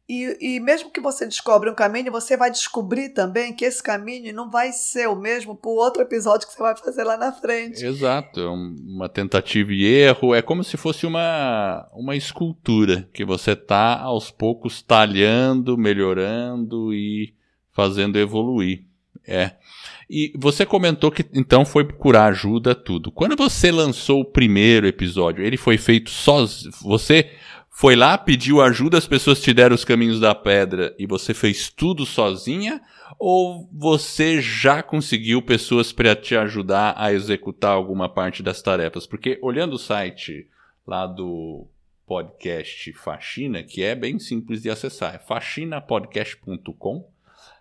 E, e mesmo que você descobre um caminho, você vai descobrir também que esse caminho não vai ser o mesmo para o outro episódio que você vai fazer lá na frente. Exato, é uma tentativa e erro. É como se fosse uma, uma escultura que você está aos poucos talhando, melhorando e fazendo evoluir. É. E você comentou que então foi procurar ajuda tudo. Quando você lançou o primeiro episódio, ele foi feito sozinho. Você foi lá, pediu ajuda, as pessoas te deram os caminhos da pedra e você fez tudo sozinha? Ou você já conseguiu pessoas para te ajudar a executar alguma parte das tarefas? Porque olhando o site lá do podcast Faxina, que é bem simples de acessar, é faxinapodcast.com.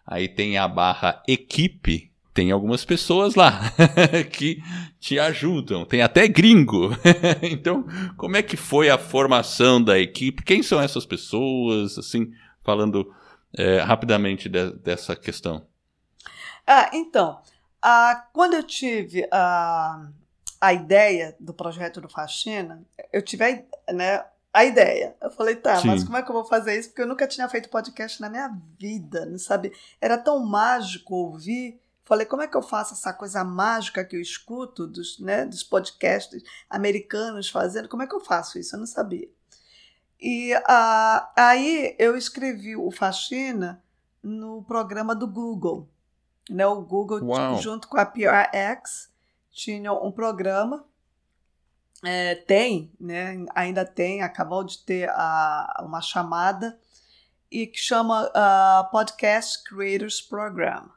Aí tem a barra equipe tem algumas pessoas lá que te ajudam, tem até gringo. então, como é que foi a formação da equipe? Quem são essas pessoas? Assim, falando é, rapidamente de, dessa questão. Ah, então, ah, quando eu tive a, a ideia do projeto do Faxina, eu tive a, né, a ideia. Eu falei, tá, Sim. mas como é que eu vou fazer isso? Porque eu nunca tinha feito podcast na minha vida, não sabe? Era tão mágico ouvir Falei, como é que eu faço essa coisa mágica que eu escuto dos, né, dos podcasts americanos fazendo? Como é que eu faço isso? Eu não sabia. E ah, aí eu escrevi o Faxina no programa do Google. Né? O Google, Uau. junto com a PRX, tinha um programa. É, tem, né? ainda tem, acabou de ter a, uma chamada, e que chama uh, Podcast Creators Program.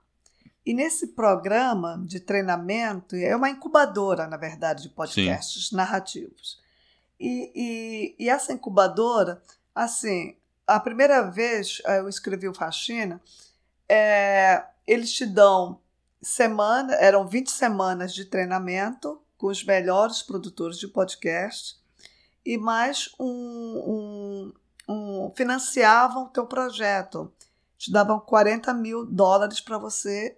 E nesse programa de treinamento, é uma incubadora, na verdade, de podcasts Sim. narrativos. E, e, e, essa incubadora, assim, a primeira vez eh, eu escrevi o Faxina, é, eles te dão semana, eram 20 semanas de treinamento com os melhores produtores de podcast e mais um, um, um financiavam o teu projeto. Te davam 40 mil dólares para você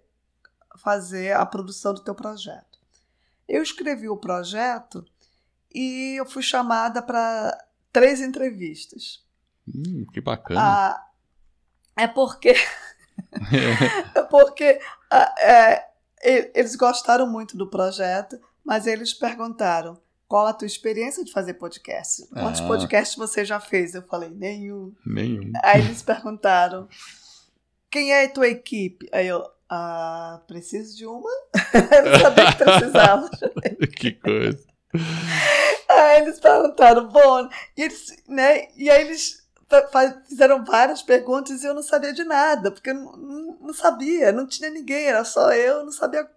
fazer a produção do teu projeto. Eu escrevi o projeto e eu fui chamada para três entrevistas. Hum, que bacana. Ah, é porque. é porque ah, é, eles gostaram muito do projeto, mas eles perguntaram qual a tua experiência de fazer podcast? Quantos ah. podcasts você já fez? Eu falei, nenhum. Nenhum. Aí eles perguntaram, quem é a tua equipe? Aí eu, ah, preciso de uma? eu não sabia que precisava. que coisa. Aí eles perguntaram, bom, e, eles, né, e aí eles fizeram várias perguntas e eu não sabia de nada, porque eu não, não sabia, não tinha ninguém, era só eu, não sabia.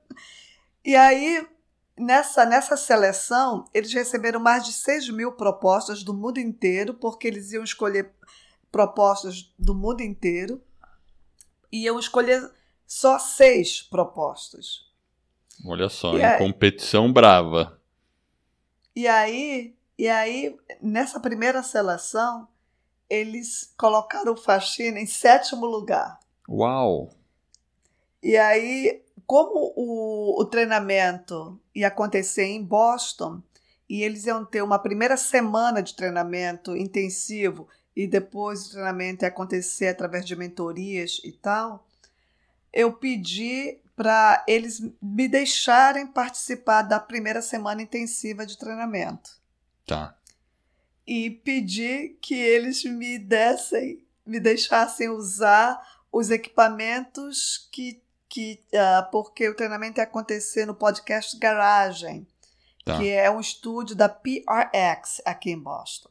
E aí, nessa, nessa seleção, eles receberam mais de 6 mil propostas do mundo inteiro, porque eles iam escolher propostas do mundo inteiro, e iam escolher só seis propostas. Olha só, e em aí, competição brava. E aí, e aí, nessa primeira seleção, eles colocaram o Faxina em sétimo lugar. Uau! E aí, como o, o treinamento ia acontecer em Boston, e eles iam ter uma primeira semana de treinamento intensivo, e depois o treinamento ia acontecer através de mentorias e tal, eu pedi para eles me deixarem participar da primeira semana intensiva de treinamento. Tá e pedi que eles me dessem, me deixassem usar os equipamentos que, que uh, porque o treinamento ia acontecer no podcast Garagem, tá. que é um estúdio da PRX aqui em Boston.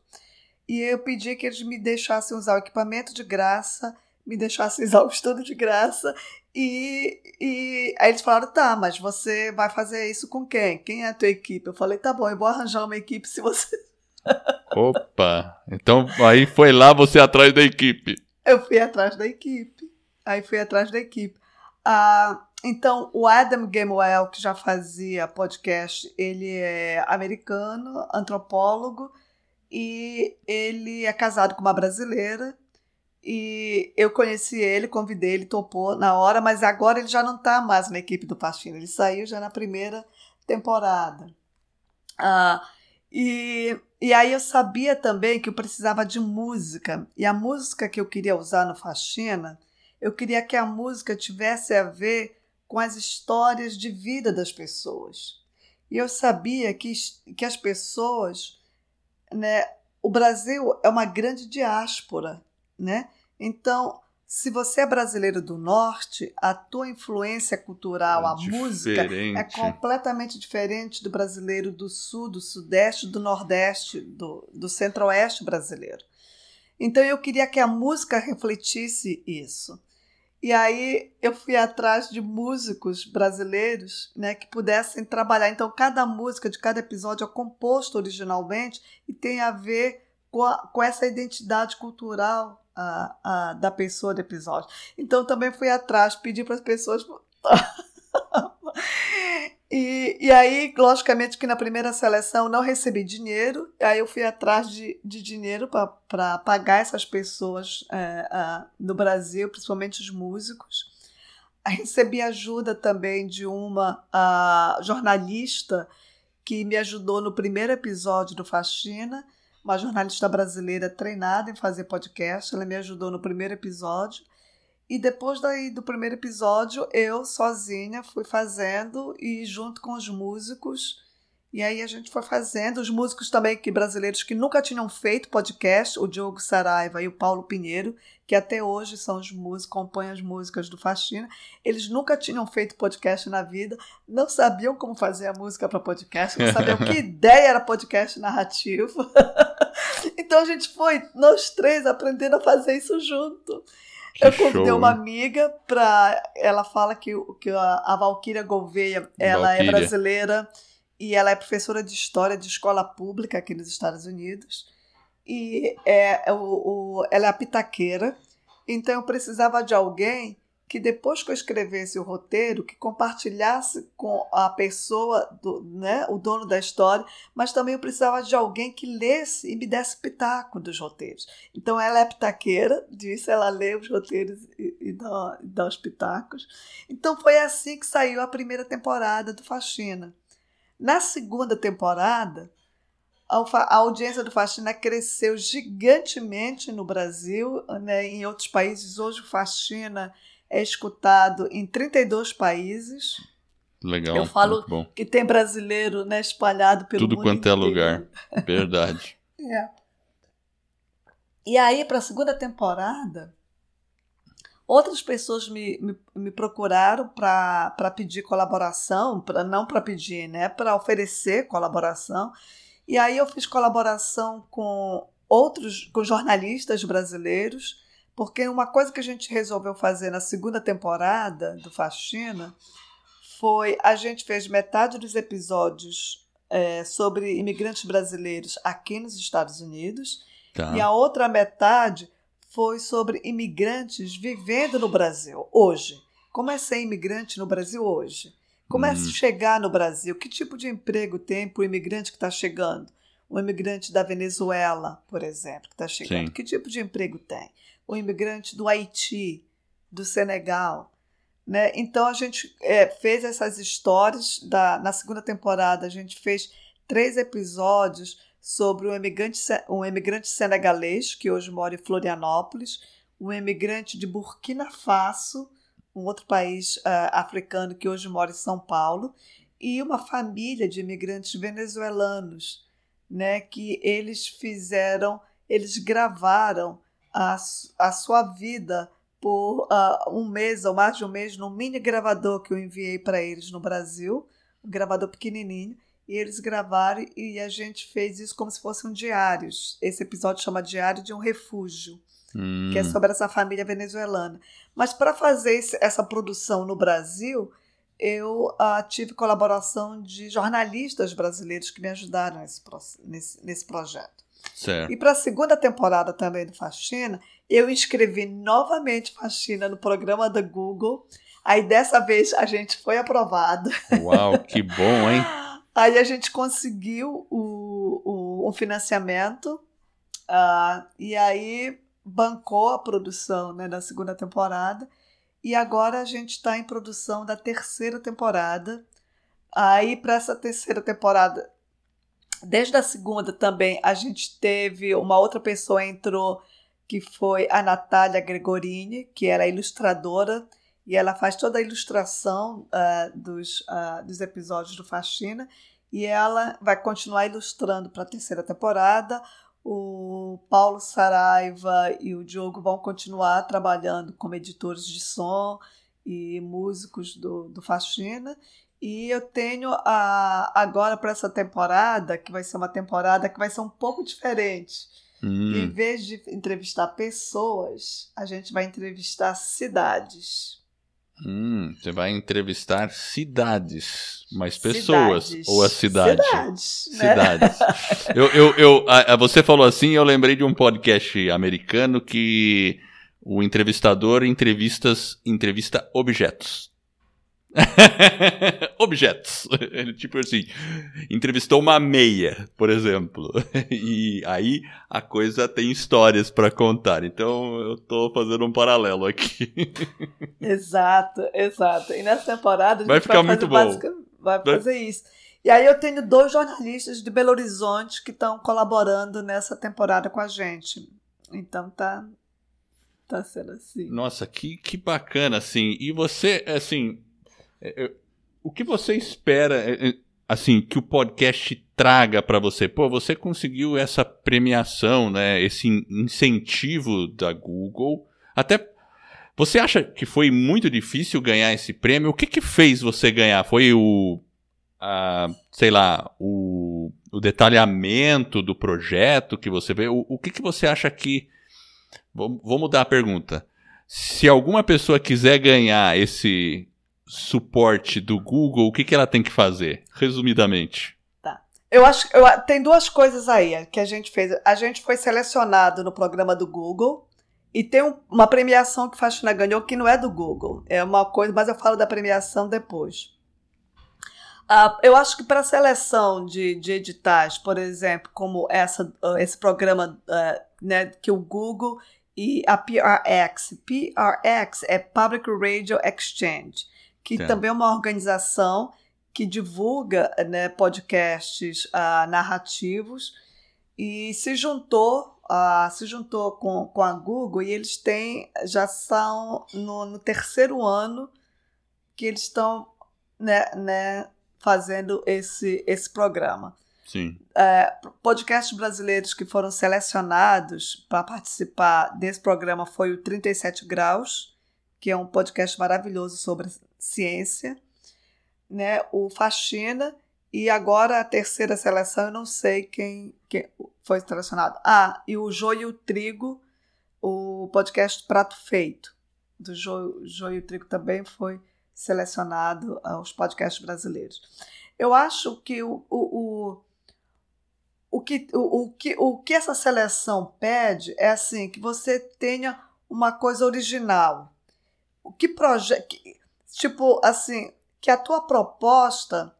E eu pedi que eles me deixassem usar o equipamento de graça, me deixassem usar o estúdio de graça e, e aí eles falaram, tá, mas você vai fazer isso com quem? Quem é a tua equipe? Eu falei, tá bom, eu vou arranjar uma equipe se você Opa! Então aí foi lá você atrás da equipe. Eu fui atrás da equipe. Aí fui atrás da equipe. Ah, então, o Adam Gamewell, que já fazia podcast, ele é americano, antropólogo, e ele é casado com uma brasileira. E eu conheci ele, convidei ele, topou na hora, mas agora ele já não está mais na equipe do Pastinho. Ele saiu já na primeira temporada. Ah, e, e aí eu sabia também que eu precisava de música. E a música que eu queria usar no Faxina, eu queria que a música tivesse a ver com as histórias de vida das pessoas. E eu sabia que, que as pessoas, né, o Brasil é uma grande diáspora, né? Então, se você é brasileiro do norte, a tua influência cultural, é a diferente. música, é completamente diferente do brasileiro do sul, do sudeste, do nordeste, do, do centro-oeste brasileiro. Então eu queria que a música refletisse isso. E aí eu fui atrás de músicos brasileiros né, que pudessem trabalhar. Então cada música de cada episódio é composto originalmente e tem a ver com, a, com essa identidade cultural a, a, da pessoa do episódio. Então também fui atrás, pedi para as pessoas. e, e aí, logicamente, que na primeira seleção não recebi dinheiro, aí eu fui atrás de, de dinheiro para pagar essas pessoas é, no Brasil, principalmente os músicos. Recebi ajuda também de uma jornalista que me ajudou no primeiro episódio do Faxina uma jornalista brasileira treinada em fazer podcast. Ela me ajudou no primeiro episódio. E depois daí do primeiro episódio, eu sozinha fui fazendo e junto com os músicos. E aí a gente foi fazendo, os músicos também que brasileiros que nunca tinham feito podcast, o Diogo Saraiva e o Paulo Pinheiro, que até hoje são os músicos, compõem as músicas do Faxina. Eles nunca tinham feito podcast na vida, não sabiam como fazer a música para podcast, não sabiam que ideia era podcast narrativo. então a gente foi, nós três, aprendendo a fazer isso junto. Que eu convidei show, uma amiga para. Ela fala que, que a, a Valquíria Gouveia ela Valquíria. é brasileira e ela é professora de história de escola pública aqui nos Estados Unidos e é, é, o, o, ela é a pitaqueira, então eu precisava de alguém que depois que eu escrevesse o roteiro, que compartilhasse com a pessoa, do, né, o dono da história, mas também eu precisava de alguém que lesse e me desse pitaco dos roteiros. Então ela é pitaqueira, disse, ela lê os roteiros e, e, dá, e dá os pitacos. Então foi assim que saiu a primeira temporada do Faxina. Na segunda temporada, a audiência do Faxina cresceu gigantemente no Brasil, né? em outros países. Hoje o Faxina é escutado em 32 países. Legal. Eu falo que tem brasileiro né, espalhado pelo Tudo mundo quanto é lugar. Verdade. é. E aí, para a segunda temporada, outras pessoas me, me, me procuraram para pedir colaboração, pra, não para pedir, né? Para oferecer colaboração. E aí eu fiz colaboração com outros, com jornalistas brasileiros porque uma coisa que a gente resolveu fazer na segunda temporada do Faxina foi a gente fez metade dos episódios é, sobre imigrantes brasileiros aqui nos Estados Unidos tá. e a outra metade foi sobre imigrantes vivendo no Brasil hoje. Como é ser imigrante no Brasil hoje? Como é hum. chegar no Brasil? Que tipo de emprego tem para o imigrante que está chegando? O imigrante da Venezuela, por exemplo, que está chegando. Sim. Que tipo de emprego tem? O imigrante do Haiti, do Senegal. Né? Então a gente é, fez essas histórias da, na segunda temporada. A gente fez três episódios sobre um imigrante, um imigrante senegalês que hoje mora em Florianópolis, um imigrante de Burkina Faso, um outro país uh, africano que hoje mora em São Paulo, e uma família de imigrantes venezuelanos, né, que eles fizeram, eles gravaram a, a sua vida por uh, um mês ou mais de um mês num mini gravador que eu enviei para eles no Brasil, um gravador pequenininho, e eles gravaram e a gente fez isso como se fossem diários. Esse episódio chama Diário de um Refúgio, hum. que é hum. sobre essa família venezuelana. Mas para fazer esse, essa produção no Brasil, eu uh, tive colaboração de jornalistas brasileiros que me ajudaram nesse, nesse, nesse projeto. Certo. E para a segunda temporada também do Faxina, eu inscrevi novamente Faxina no programa da Google. Aí dessa vez a gente foi aprovado. Uau, que bom, hein? Aí a gente conseguiu o, o, um financiamento uh, e aí bancou a produção né, da segunda temporada. E agora a gente está em produção da terceira temporada. Aí, para essa terceira temporada, Desde a segunda também a gente teve uma outra pessoa entrou que foi a Natália Gregorini, que era ilustradora e ela faz toda a ilustração uh, dos, uh, dos episódios do Faxina e ela vai continuar ilustrando para a terceira temporada. O Paulo Saraiva e o Diogo vão continuar trabalhando como editores de som e músicos do, do Faxina. E eu tenho a, agora para essa temporada, que vai ser uma temporada que vai ser um pouco diferente. Hum. Em vez de entrevistar pessoas, a gente vai entrevistar cidades. Hum, você vai entrevistar cidades, mas pessoas cidades. ou a cidade? Cidades. Né? Cidades. eu, eu, eu, a, a, você falou assim, eu lembrei de um podcast americano que o entrevistador entrevistas, entrevista objetos. Objetos. Ele, tipo assim, entrevistou uma meia, por exemplo. E aí a coisa tem histórias para contar. Então eu tô fazendo um paralelo aqui. Exato, exato. E nessa temporada a gente vai ficar vai muito bom. Básica, vai fazer isso. E aí eu tenho dois jornalistas de Belo Horizonte que estão colaborando nessa temporada com a gente. Então tá tá sendo assim. Nossa, que, que bacana, assim. E você, assim, o que você espera, é, assim, que o podcast traga para você? Pô, você conseguiu essa premiação, né? Esse incentivo da Google. Até você acha que foi muito difícil ganhar esse prêmio? O que que fez você ganhar? Foi o, a, sei lá, o, o detalhamento do projeto que você vê? O, o que que você acha que Vou, vou mudar a pergunta. Se alguma pessoa quiser ganhar esse suporte do Google, o que, que ela tem que fazer, resumidamente? Tá. Eu acho que tem duas coisas aí que a gente fez. A gente foi selecionado no programa do Google E tem um, uma premiação que Faxina ganhou que não é do Google. É uma coisa, mas eu falo da premiação depois. Uh, eu acho que para seleção de, de editais, por exemplo, como essa, uh, esse programa uh, né, que o Google e a PRX, PRX é Public Radio Exchange, que também é uma organização que divulga né, podcasts narrativos e se juntou se juntou com, com a Google e eles têm já são no, no terceiro ano que eles estão né, né, fazendo esse, esse programa. Sim. É, podcasts brasileiros que foram selecionados para participar desse programa foi o 37 Graus, que é um podcast maravilhoso sobre ciência, né? o Faxina, e agora a terceira seleção, eu não sei quem, quem foi selecionado. Ah, e o Joio e o Trigo, o podcast Prato Feito, do Joio, Joio e Trigo também foi selecionado aos podcasts brasileiros. Eu acho que o, o, o, o, que, o, o, que, o que essa seleção pede é assim que você tenha uma coisa original. O que projeto. Tipo assim, que a tua proposta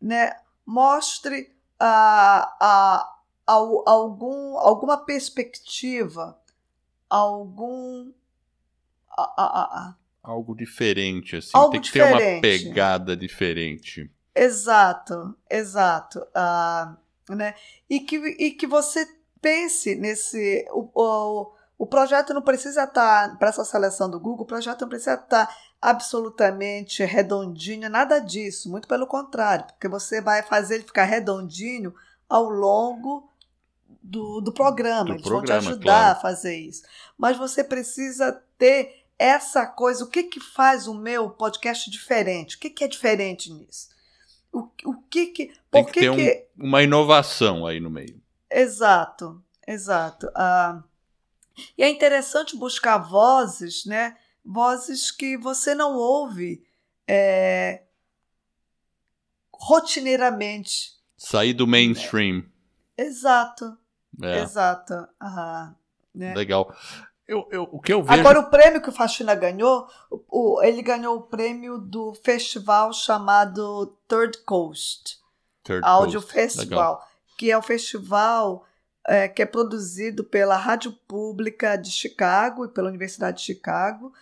né, mostre a, a, a, algum, alguma perspectiva, algum. A, algo diferente, assim. Algo Tem que diferente. ter uma pegada diferente. Exato, exato. Uh, né? e, que, e que você pense nesse. O, o, o projeto não precisa estar, tá, para essa seleção do Google, o projeto não precisa estar tá absolutamente redondinho, nada disso, muito pelo contrário, porque você vai fazer ele ficar redondinho ao longo do, do programa. Do Eles programa, vão te ajudar claro. a fazer isso. Mas você precisa ter essa coisa, o que, que faz o meu podcast diferente? O que, que é diferente nisso? O, o que que. Tem Por que que, ter que... Um, uma inovação aí no meio. Exato, exato. Ah, e é interessante buscar vozes, né? Vozes que você não ouve é, rotineiramente. Sair do mainstream. Exato, É, exato. Né? legal. Eu, eu, o que eu vejo. Agora, o prêmio que o Faxina ganhou, o, ele ganhou o prêmio do festival chamado Third Coast Third Audio Coast. Festival, que é o festival é, que é produzido pela Rádio Pública de Chicago e pela Universidade de Chicago,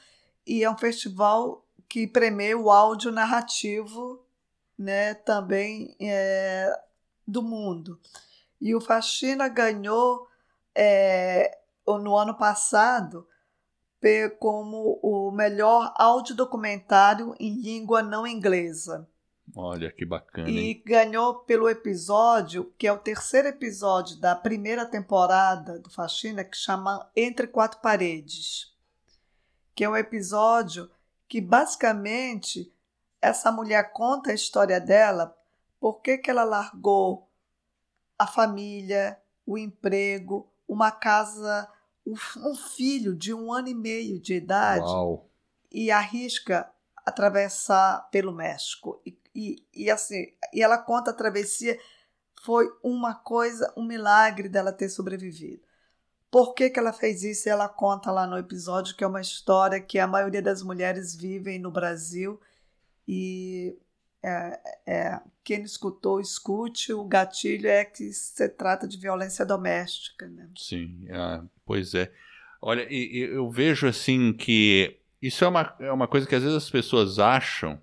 e é um festival que premia o áudio narrativo né, também é, do mundo. E o Faxina ganhou é, no ano passado como o melhor audiodocumentário em língua não inglesa. Olha que bacana. hein? E ganhou pelo episódio, que é o terceiro episódio da primeira temporada do Faxina, que chama Entre Quatro Paredes. Que é um episódio que basicamente essa mulher conta a história dela, por que que ela largou a família, o emprego, uma casa, um um filho de um ano e meio de idade Uau. e arrisca atravessar pelo México. E, e, e assim, e ela conta a travessia, foi uma coisa, um milagre dela ter sobrevivido. Por que, que ela fez isso? Ela conta lá no episódio que é uma história que a maioria das mulheres vivem no Brasil e é, é, quem escutou, escute. O gatilho é que se trata de violência doméstica. Né? Sim, ah, pois é. Olha, eu vejo assim que isso é uma, é uma coisa que às vezes as pessoas acham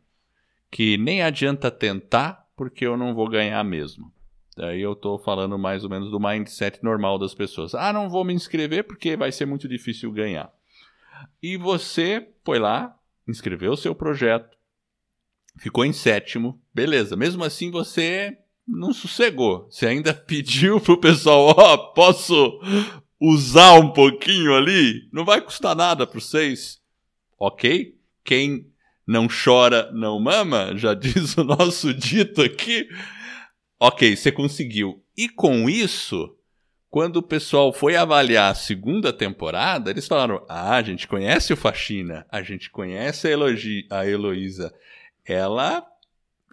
que nem adianta tentar porque eu não vou ganhar mesmo. Daí eu tô falando mais ou menos do mindset normal das pessoas. Ah, não vou me inscrever porque vai ser muito difícil ganhar. E você foi lá, inscreveu o seu projeto, ficou em sétimo, beleza. Mesmo assim você não sossegou. Você ainda pediu pro pessoal, ó, posso usar um pouquinho ali? Não vai custar nada para vocês. Ok? Quem não chora, não mama, já diz o nosso dito aqui. Ok, você conseguiu. E com isso, quando o pessoal foi avaliar a segunda temporada, eles falaram: Ah, a gente conhece o Faxina, a gente conhece a, Elogi a Heloísa. Ela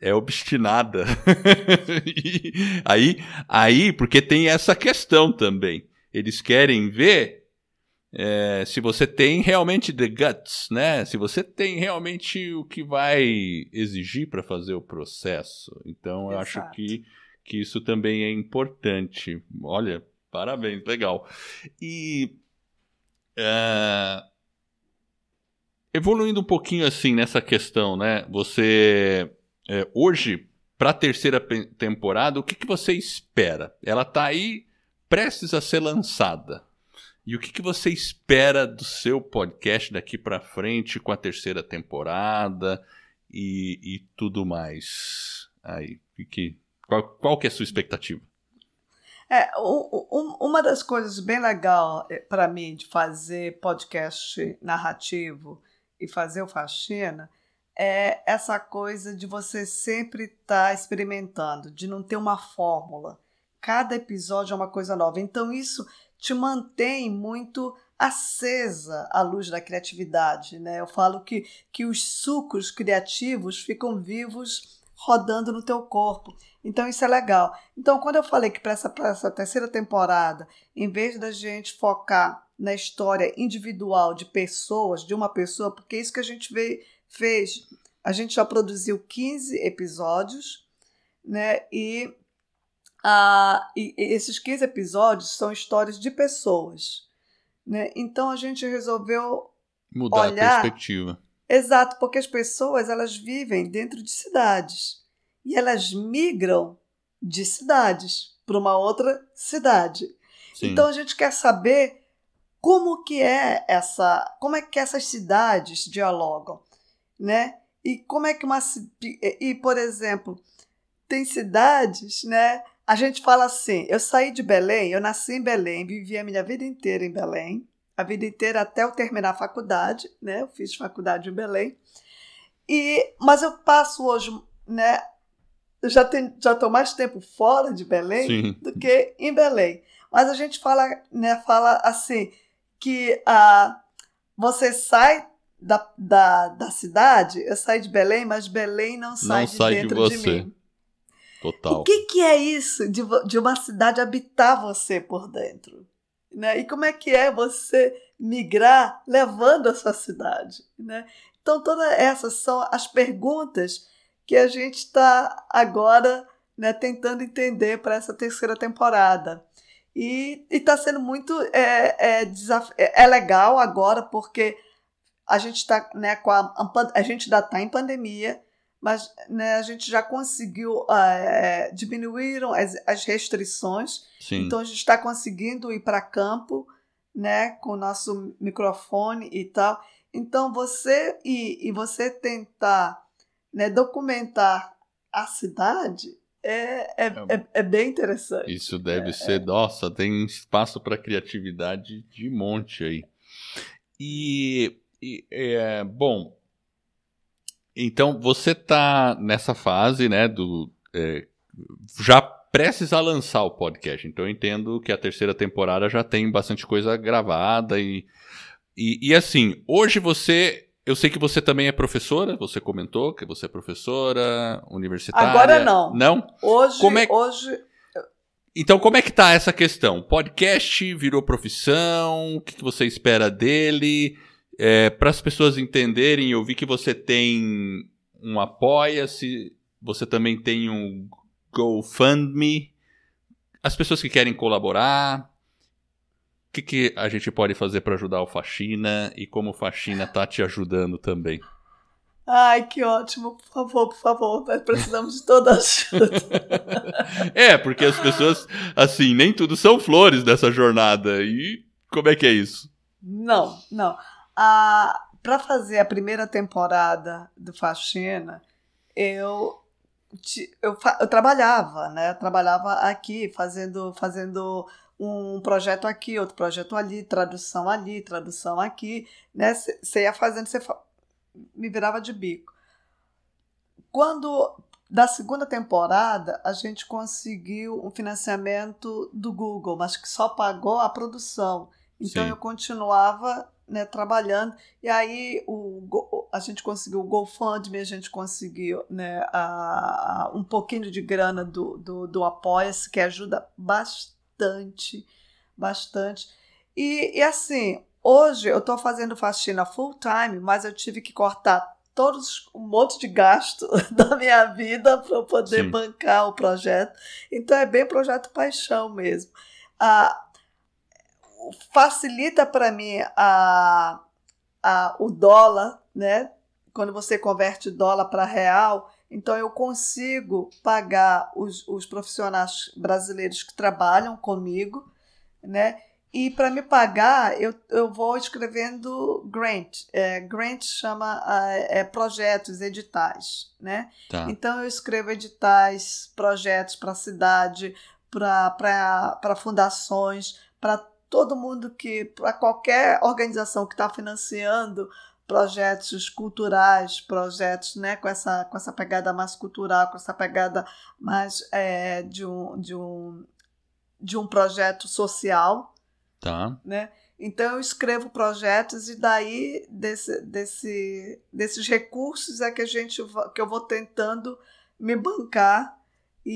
é obstinada. Aí, aí, porque tem essa questão também. Eles querem ver é, se você tem realmente the guts, né? Se você tem realmente o que vai exigir para fazer o processo. Então, eu Exato. acho que, que isso também é importante. Olha, parabéns, legal. E. Uh, evoluindo um pouquinho assim nessa questão, né? Você. É, hoje, para a terceira temporada, o que, que você espera? Ela está aí prestes a ser lançada. E o que, que você espera do seu podcast daqui para frente com a terceira temporada e, e tudo mais? Aí, que, qual, qual que é a sua expectativa? É, um, uma das coisas bem legal eh, para mim de fazer podcast narrativo e fazer o faxina é essa coisa de você sempre estar tá experimentando, de não ter uma fórmula. Cada episódio é uma coisa nova. Então, isso te mantém muito acesa a luz da criatividade. Né? Eu falo que, que os sucos criativos ficam vivos rodando no teu corpo. Então isso é legal. Então quando eu falei que para essa, essa terceira temporada, em vez da gente focar na história individual de pessoas, de uma pessoa, porque é isso que a gente vê, fez, a gente já produziu 15 episódios, né? E ah, e esses 15 episódios são histórias de pessoas. Né? Então a gente resolveu mudar olhar... a perspectiva. Exato, porque as pessoas elas vivem dentro de cidades e elas migram de cidades para uma outra cidade. Sim. Então a gente quer saber como que é essa, como é que essas cidades dialogam, né? E como é que uma e, e por exemplo, tem cidades, né? A gente fala assim: eu saí de Belém, eu nasci em Belém, vivi a minha vida inteira em Belém, a vida inteira até eu terminar a faculdade, né? Eu fiz faculdade em Belém. E, mas eu passo hoje, né? Eu já tenho, já estou mais tempo fora de Belém Sim. do que em Belém. Mas a gente fala, né? Fala assim que ah, você sai da, da, da cidade, eu saí de Belém, mas Belém não sai não de sai dentro de, de mim. Total. O que, que é isso de, de uma cidade habitar você por dentro? Né? E como é que é você migrar levando a sua cidade? Né? Então, todas essas são as perguntas que a gente está agora né, tentando entender para essa terceira temporada. E está sendo muito. É, é, desaf... É, é legal agora, porque a gente está né, com a, a gente ainda está em pandemia, mas né, a gente já conseguiu uh, diminuíram as, as restrições, Sim. então a gente está conseguindo ir para campo, né, com o nosso microfone e tal. Então você e, e você tentar né, documentar a cidade é, é, é, é, é bem interessante. Isso deve é, ser, nossa, tem espaço para criatividade de monte aí. E, e é, bom, então, você tá nessa fase, né, do... É, já prestes a lançar o podcast. Então, eu entendo que a terceira temporada já tem bastante coisa gravada e... E, e assim, hoje você eu sei que você também é professora, você comentou que você é professora universitária. Agora não. Não? Hoje, como é... hoje Então, como é que tá essa questão? Podcast virou profissão? O que, que você espera dele? É, Para as pessoas entenderem, eu vi que você tem um Apoia-se, você também tem um GoFundMe. As pessoas que querem colaborar, o que, que a gente pode fazer para ajudar o Faxina e como o Faxina está te ajudando também? Ai, que ótimo, por favor, por favor, nós precisamos de toda a ajuda. é, porque as pessoas, assim, nem tudo são flores dessa jornada. E como é que é isso? Não, não para fazer a primeira temporada do Faxina, eu, eu, eu trabalhava, né? Eu trabalhava aqui, fazendo, fazendo um projeto aqui, outro projeto ali, tradução ali, tradução aqui, né? Você ia fazendo, você me virava de bico. Quando da segunda temporada a gente conseguiu um financiamento do Google, mas que só pagou a produção. Então Sim. eu continuava né, trabalhando. E aí o, a gente conseguiu o GoFundMe, a gente conseguiu né, a, a, um pouquinho de grana do, do, do Apoia-se, que ajuda bastante, bastante. E, e assim, Hoje eu estou fazendo faxina full time, mas eu tive que cortar todos um monte de gasto da minha vida para eu poder Sim. bancar o projeto. Então é bem projeto paixão mesmo. Ah, facilita para mim a, a, o dólar, né? Quando você converte dólar para real, então eu consigo pagar os, os profissionais brasileiros que trabalham comigo, né? E para me pagar, eu, eu vou escrevendo grant. É, grant chama é, projetos, editais, né? Tá. Então eu escrevo editais, projetos para a cidade, para fundações, para todo mundo que, para qualquer organização que está financiando projetos culturais, projetos né, com, essa, com essa pegada mais cultural, com essa pegada mais é, de, um, de, um, de um projeto social, Tá. Né? Então eu escrevo projetos e daí desse, desse, desses recursos é que a gente que eu vou tentando me bancar e,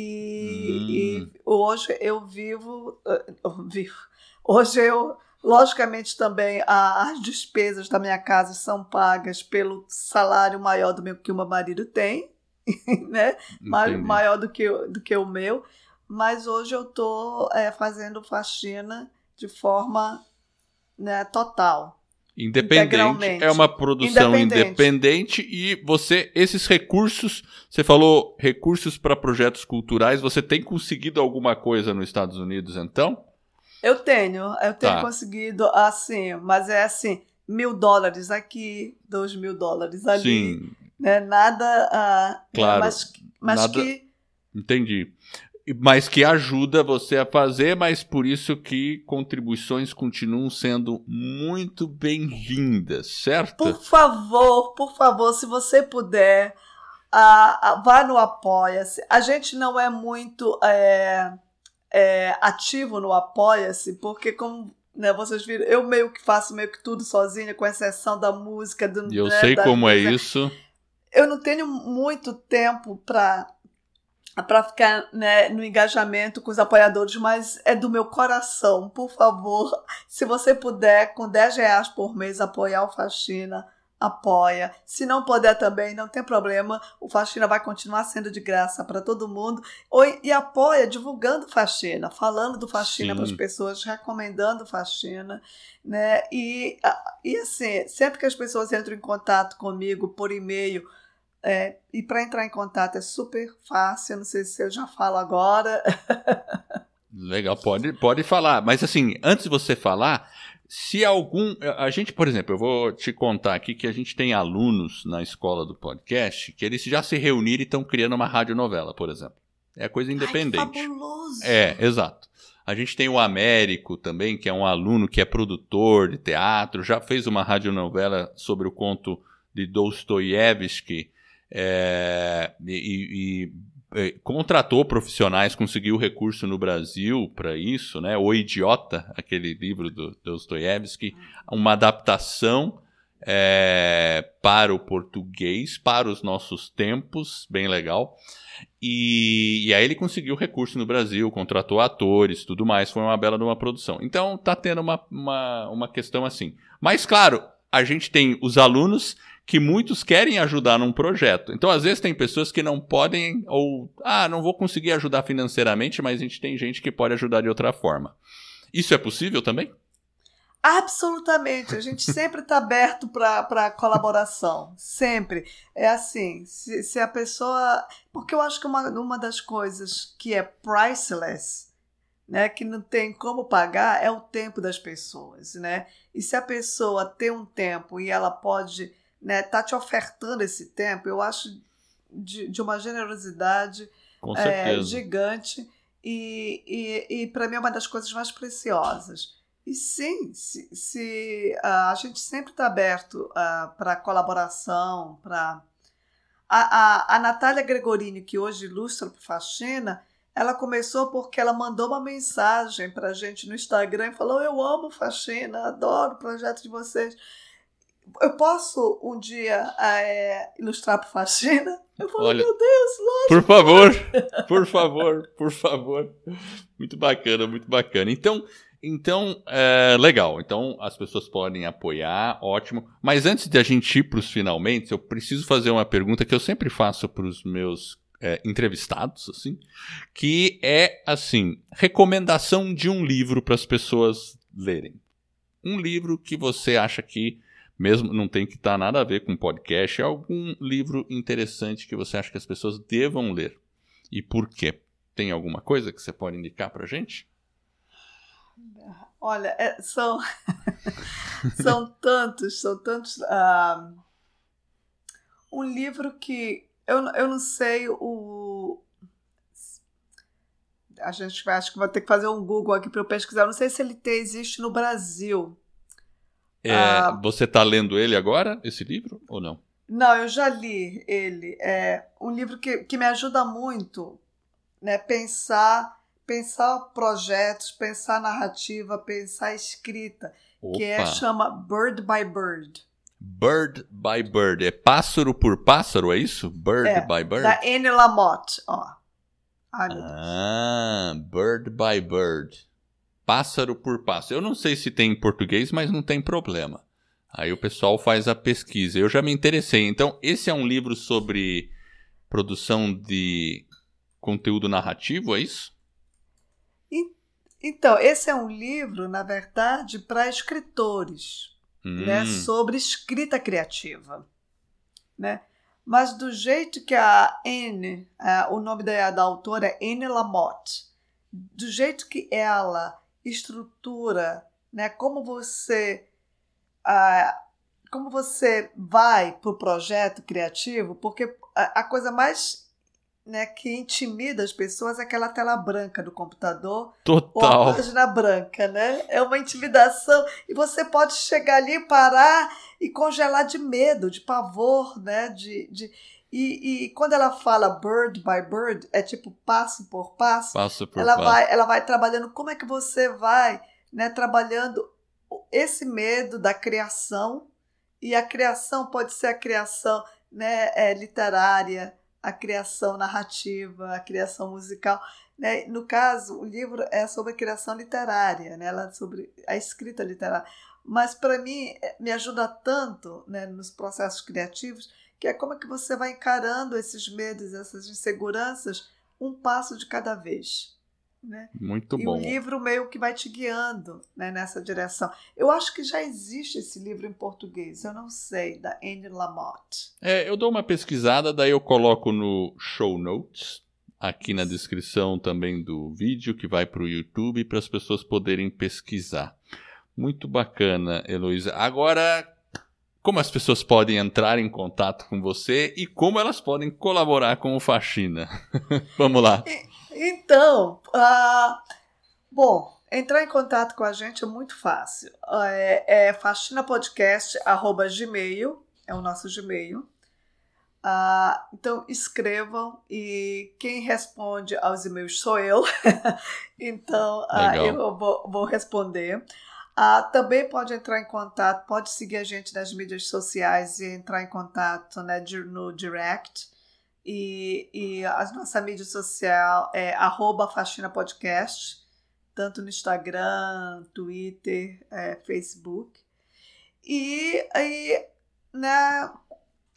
hum. e hoje eu vivo, eu vivo hoje eu logicamente também as despesas da minha casa são pagas pelo salário maior do meu que o meu marido tem né maior do que do que o meu mas hoje eu estou é, fazendo faxina de forma né, total. Independente, é uma produção independente. independente. e você, esses recursos, você falou recursos para projetos culturais, você tem conseguido alguma coisa nos Estados Unidos então? Eu tenho, eu tenho tá. conseguido assim, mas é assim, mil dólares aqui, dois mil dólares ali. Sim. Né, nada. Uh, claro. Mas, mas nada... que. Entendi mas que ajuda você a fazer, mas por isso que contribuições continuam sendo muito bem-vindas, certo? Por favor, por favor, se você puder, uh, vá no Apoia-se. A gente não é muito é, é, ativo no Apoia-se, porque como né, vocês viram, eu meio que faço meio que tudo sozinha, com exceção da música. Do, eu né, sei como é isso. Eu não tenho muito tempo para para ficar né, no engajamento com os apoiadores, mas é do meu coração. Por favor, se você puder, com 10 reais por mês, apoiar o Faxina, apoia. Se não puder também, não tem problema. O Faxina vai continuar sendo de graça para todo mundo. E apoia divulgando Faxina, falando do Faxina para as pessoas, recomendando Faxina. Né? E, e assim, sempre que as pessoas entram em contato comigo por e-mail, é, e para entrar em contato é super fácil, não sei se eu já falo agora. Legal, pode, pode falar. Mas assim, antes de você falar, se algum. A gente, por exemplo, eu vou te contar aqui que a gente tem alunos na escola do podcast que eles já se reuniram e estão criando uma radionovela, por exemplo. É coisa independente. Ai, fabuloso. É, exato. A gente tem o Américo também, que é um aluno que é produtor de teatro, já fez uma radionovela sobre o conto de Dostoiévski é, e, e, e, contratou profissionais, conseguiu recurso no Brasil para isso, né? O Idiota, aquele livro do Dostoiévski, uma adaptação é, para o português, para os nossos tempos, bem legal. E, e, aí ele conseguiu recurso no Brasil, contratou atores, tudo mais, foi uma bela de uma produção. Então tá tendo uma, uma, uma questão assim. Mas claro, a gente tem os alunos que muitos querem ajudar num projeto. Então, às vezes, tem pessoas que não podem, ou, ah, não vou conseguir ajudar financeiramente, mas a gente tem gente que pode ajudar de outra forma. Isso é possível também? Absolutamente. A gente sempre está aberto para colaboração. Sempre. É assim, se, se, a pessoa. Porque eu acho que uma, uma das coisas que é priceless, né, que não tem como pagar, é o tempo das pessoas. Né? E se a pessoa tem um tempo e ela pode né, tá te ofertando esse tempo, eu acho de, de uma generosidade é, gigante e, e, e para mim é uma das coisas mais preciosas. E sim, se, se uh, a gente sempre está aberto uh, para colaboração, para a, a, a Natália Gregorini, que hoje ilustra o Faxina, ela começou porque ela mandou uma mensagem para a gente no Instagram e falou: Eu amo Faxina, adoro o projeto de vocês eu posso um dia é, ilustrar para faxina? Eu falo, Olha, meu Deus, lógico. Por favor, por favor, por favor. Muito bacana, muito bacana. Então, Então, é, legal. Então, as pessoas podem apoiar, ótimo. Mas antes de a gente ir para os finalmente, eu preciso fazer uma pergunta que eu sempre faço para os meus é, entrevistados, assim, que é assim: recomendação de um livro para as pessoas lerem. Um livro que você acha que, mesmo não tem que estar tá nada a ver com podcast, é algum livro interessante que você acha que as pessoas devam ler. E por quê? Tem alguma coisa que você pode indicar para gente? Olha, é, são, são tantos, são tantos. Uh, um livro que eu, eu não sei o. A gente vai, acho que vai ter que fazer um Google aqui para eu pesquisar. Eu não sei se ele tem, existe no Brasil. É, uh, você está lendo ele agora, esse livro, ou não? Não, eu já li ele. É um livro que, que me ajuda muito né, pensar pensar projetos, pensar narrativa, pensar escrita, Opa. que é chama Bird by Bird. Bird by Bird. É pássaro por pássaro, é isso? Bird é, by Bird? Da Anne Lamotte, ó. Ai, ah, Bird by Bird. Pássaro por pássaro. Eu não sei se tem em português, mas não tem problema. Aí o pessoal faz a pesquisa. Eu já me interessei. Então, esse é um livro sobre produção de conteúdo narrativo, é isso? Então, esse é um livro, na verdade, para escritores, hum. né, sobre escrita criativa. Né? Mas do jeito que a Anne, o nome da, da autora é Anne Lamotte, do jeito que ela estrutura, né, como você uh, como você vai para o projeto criativo, porque a, a coisa mais né, que intimida as pessoas é aquela tela branca do computador. Total. Ou a página branca, né? É uma intimidação. E você pode chegar ali, parar e congelar de medo, de pavor, né? De, de... E, e quando ela fala bird by bird, é tipo passo por passo. Passo por ela passo. Vai, ela vai trabalhando. Como é que você vai né, trabalhando esse medo da criação? E a criação pode ser a criação né, é, literária, a criação narrativa, a criação musical. Né? No caso, o livro é sobre a criação literária, né? Ela é sobre a escrita literária. Mas para mim é, me ajuda tanto né, nos processos criativos que é como é que você vai encarando esses medos, essas inseguranças, um passo de cada vez. Né? Muito e bom. E o livro meio que vai te guiando né, nessa direção. Eu acho que já existe esse livro em português, eu não sei, da Anne Lamott. É, eu dou uma pesquisada, daí eu coloco no show notes, aqui na descrição também do vídeo, que vai para o YouTube, para as pessoas poderem pesquisar. Muito bacana, Heloísa. Agora, como as pessoas podem entrar em contato com você e como elas podem colaborar com o Faxina? Vamos lá. Então, uh, bom, entrar em contato com a gente é muito fácil. É, é faxinapodcast.gmail, é o nosso Gmail. Uh, então escrevam e quem responde aos e-mails sou eu. então uh, eu vou, vou responder. Uh, também pode entrar em contato, pode seguir a gente nas mídias sociais e entrar em contato né, no direct. E, e a nossa mídia social é arroba Podcast, tanto no Instagram, Twitter, é, Facebook. E aí, né,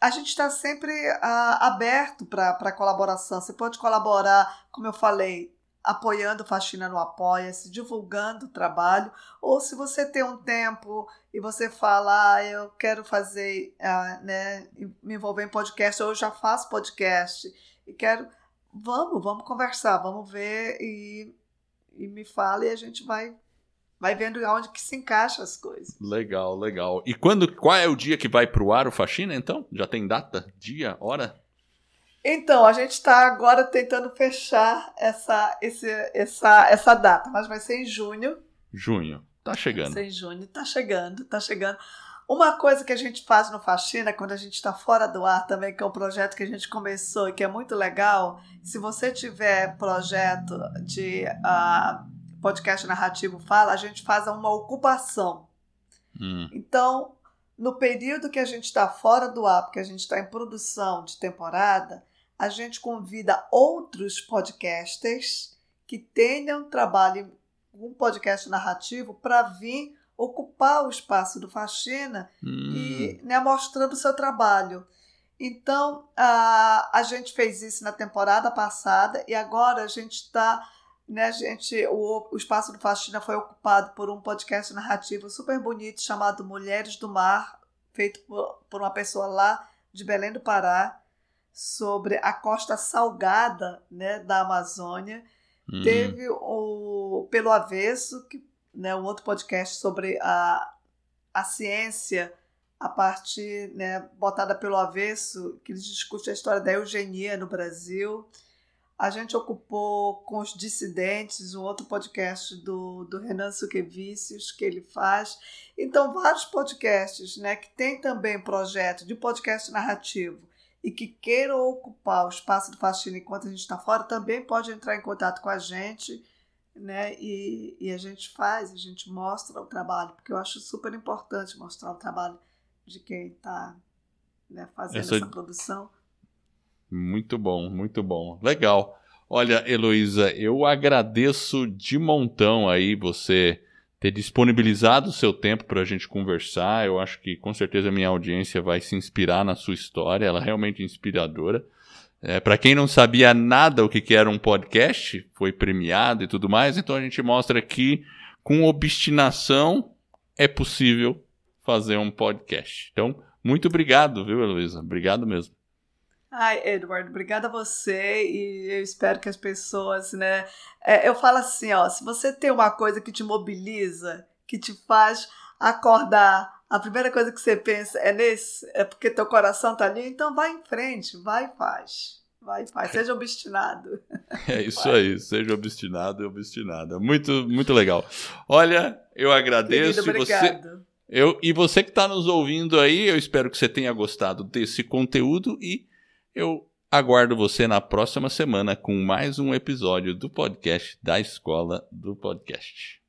a gente está sempre uh, aberto para colaboração. Você pode colaborar, como eu falei, apoiando Faxina no Apoia-se, divulgando o trabalho, ou se você tem um tempo e você fala, ah, eu quero fazer, ah, né, me envolver em podcast, ou eu já faço podcast e quero, vamos, vamos conversar, vamos ver e, e me fala e a gente vai vai vendo onde que se encaixa as coisas. Legal, legal. E quando, qual é o dia que vai pro ar o Faxina, então? Já tem data, dia, hora? Então, a gente está agora tentando fechar essa, esse, essa, essa data, mas vai ser em junho. Junho. Tá chegando. Vai ser em junho. Tá chegando, tá chegando. Uma coisa que a gente faz no Faxina, quando a gente está fora do ar também, que é um projeto que a gente começou e que é muito legal, se você tiver projeto de uh, podcast narrativo fala, a gente faz uma ocupação. Hum. Então, no período que a gente está fora do ar, porque a gente está em produção de temporada, a gente convida outros podcasters que tenham trabalho um podcast narrativo para vir ocupar o espaço do Faxina hum. e né, mostrando o seu trabalho. Então, a, a gente fez isso na temporada passada e agora a gente está. Né, gente, o, o espaço do Faxina foi ocupado por um podcast narrativo super bonito chamado Mulheres do Mar, feito por, por uma pessoa lá de Belém do Pará, sobre a costa salgada né, da Amazônia. Uhum. Teve o Pelo Avesso, que, né, um outro podcast sobre a, a ciência a parte né, botada pelo avesso, que discute a história da eugenia no Brasil. A gente ocupou com os dissidentes, um outro podcast do, do Renan Suquevicius que ele faz. Então, vários podcasts né, que tem também projeto de podcast narrativo e que queiram ocupar o espaço do Faxina enquanto a gente está fora, também pode entrar em contato com a gente, né? E, e a gente faz, a gente mostra o trabalho, porque eu acho super importante mostrar o trabalho de quem está né, fazendo essa... essa produção. Muito bom, muito bom. Legal. Olha, Heloísa, eu agradeço de montão aí você ter disponibilizado o seu tempo para a gente conversar. Eu acho que com certeza minha audiência vai se inspirar na sua história, ela é realmente inspiradora. É, para quem não sabia nada o que, que era um podcast, foi premiado e tudo mais, então a gente mostra que com obstinação é possível fazer um podcast. Então, muito obrigado, viu, Heloísa? Obrigado mesmo. Ai, Edward, obrigada a você e eu espero que as pessoas, né? É, eu falo assim, ó, se você tem uma coisa que te mobiliza, que te faz acordar, a primeira coisa que você pensa é nesse, é porque teu coração tá ali, então vai em frente, vai e faz. Vai, faz, seja obstinado. É isso vai. aí, seja obstinado e obstinada. Muito, muito legal. Olha, eu agradeço. Querido, você, eu, e você que está nos ouvindo aí, eu espero que você tenha gostado desse conteúdo e eu aguardo você na próxima semana com mais um episódio do podcast da Escola do Podcast.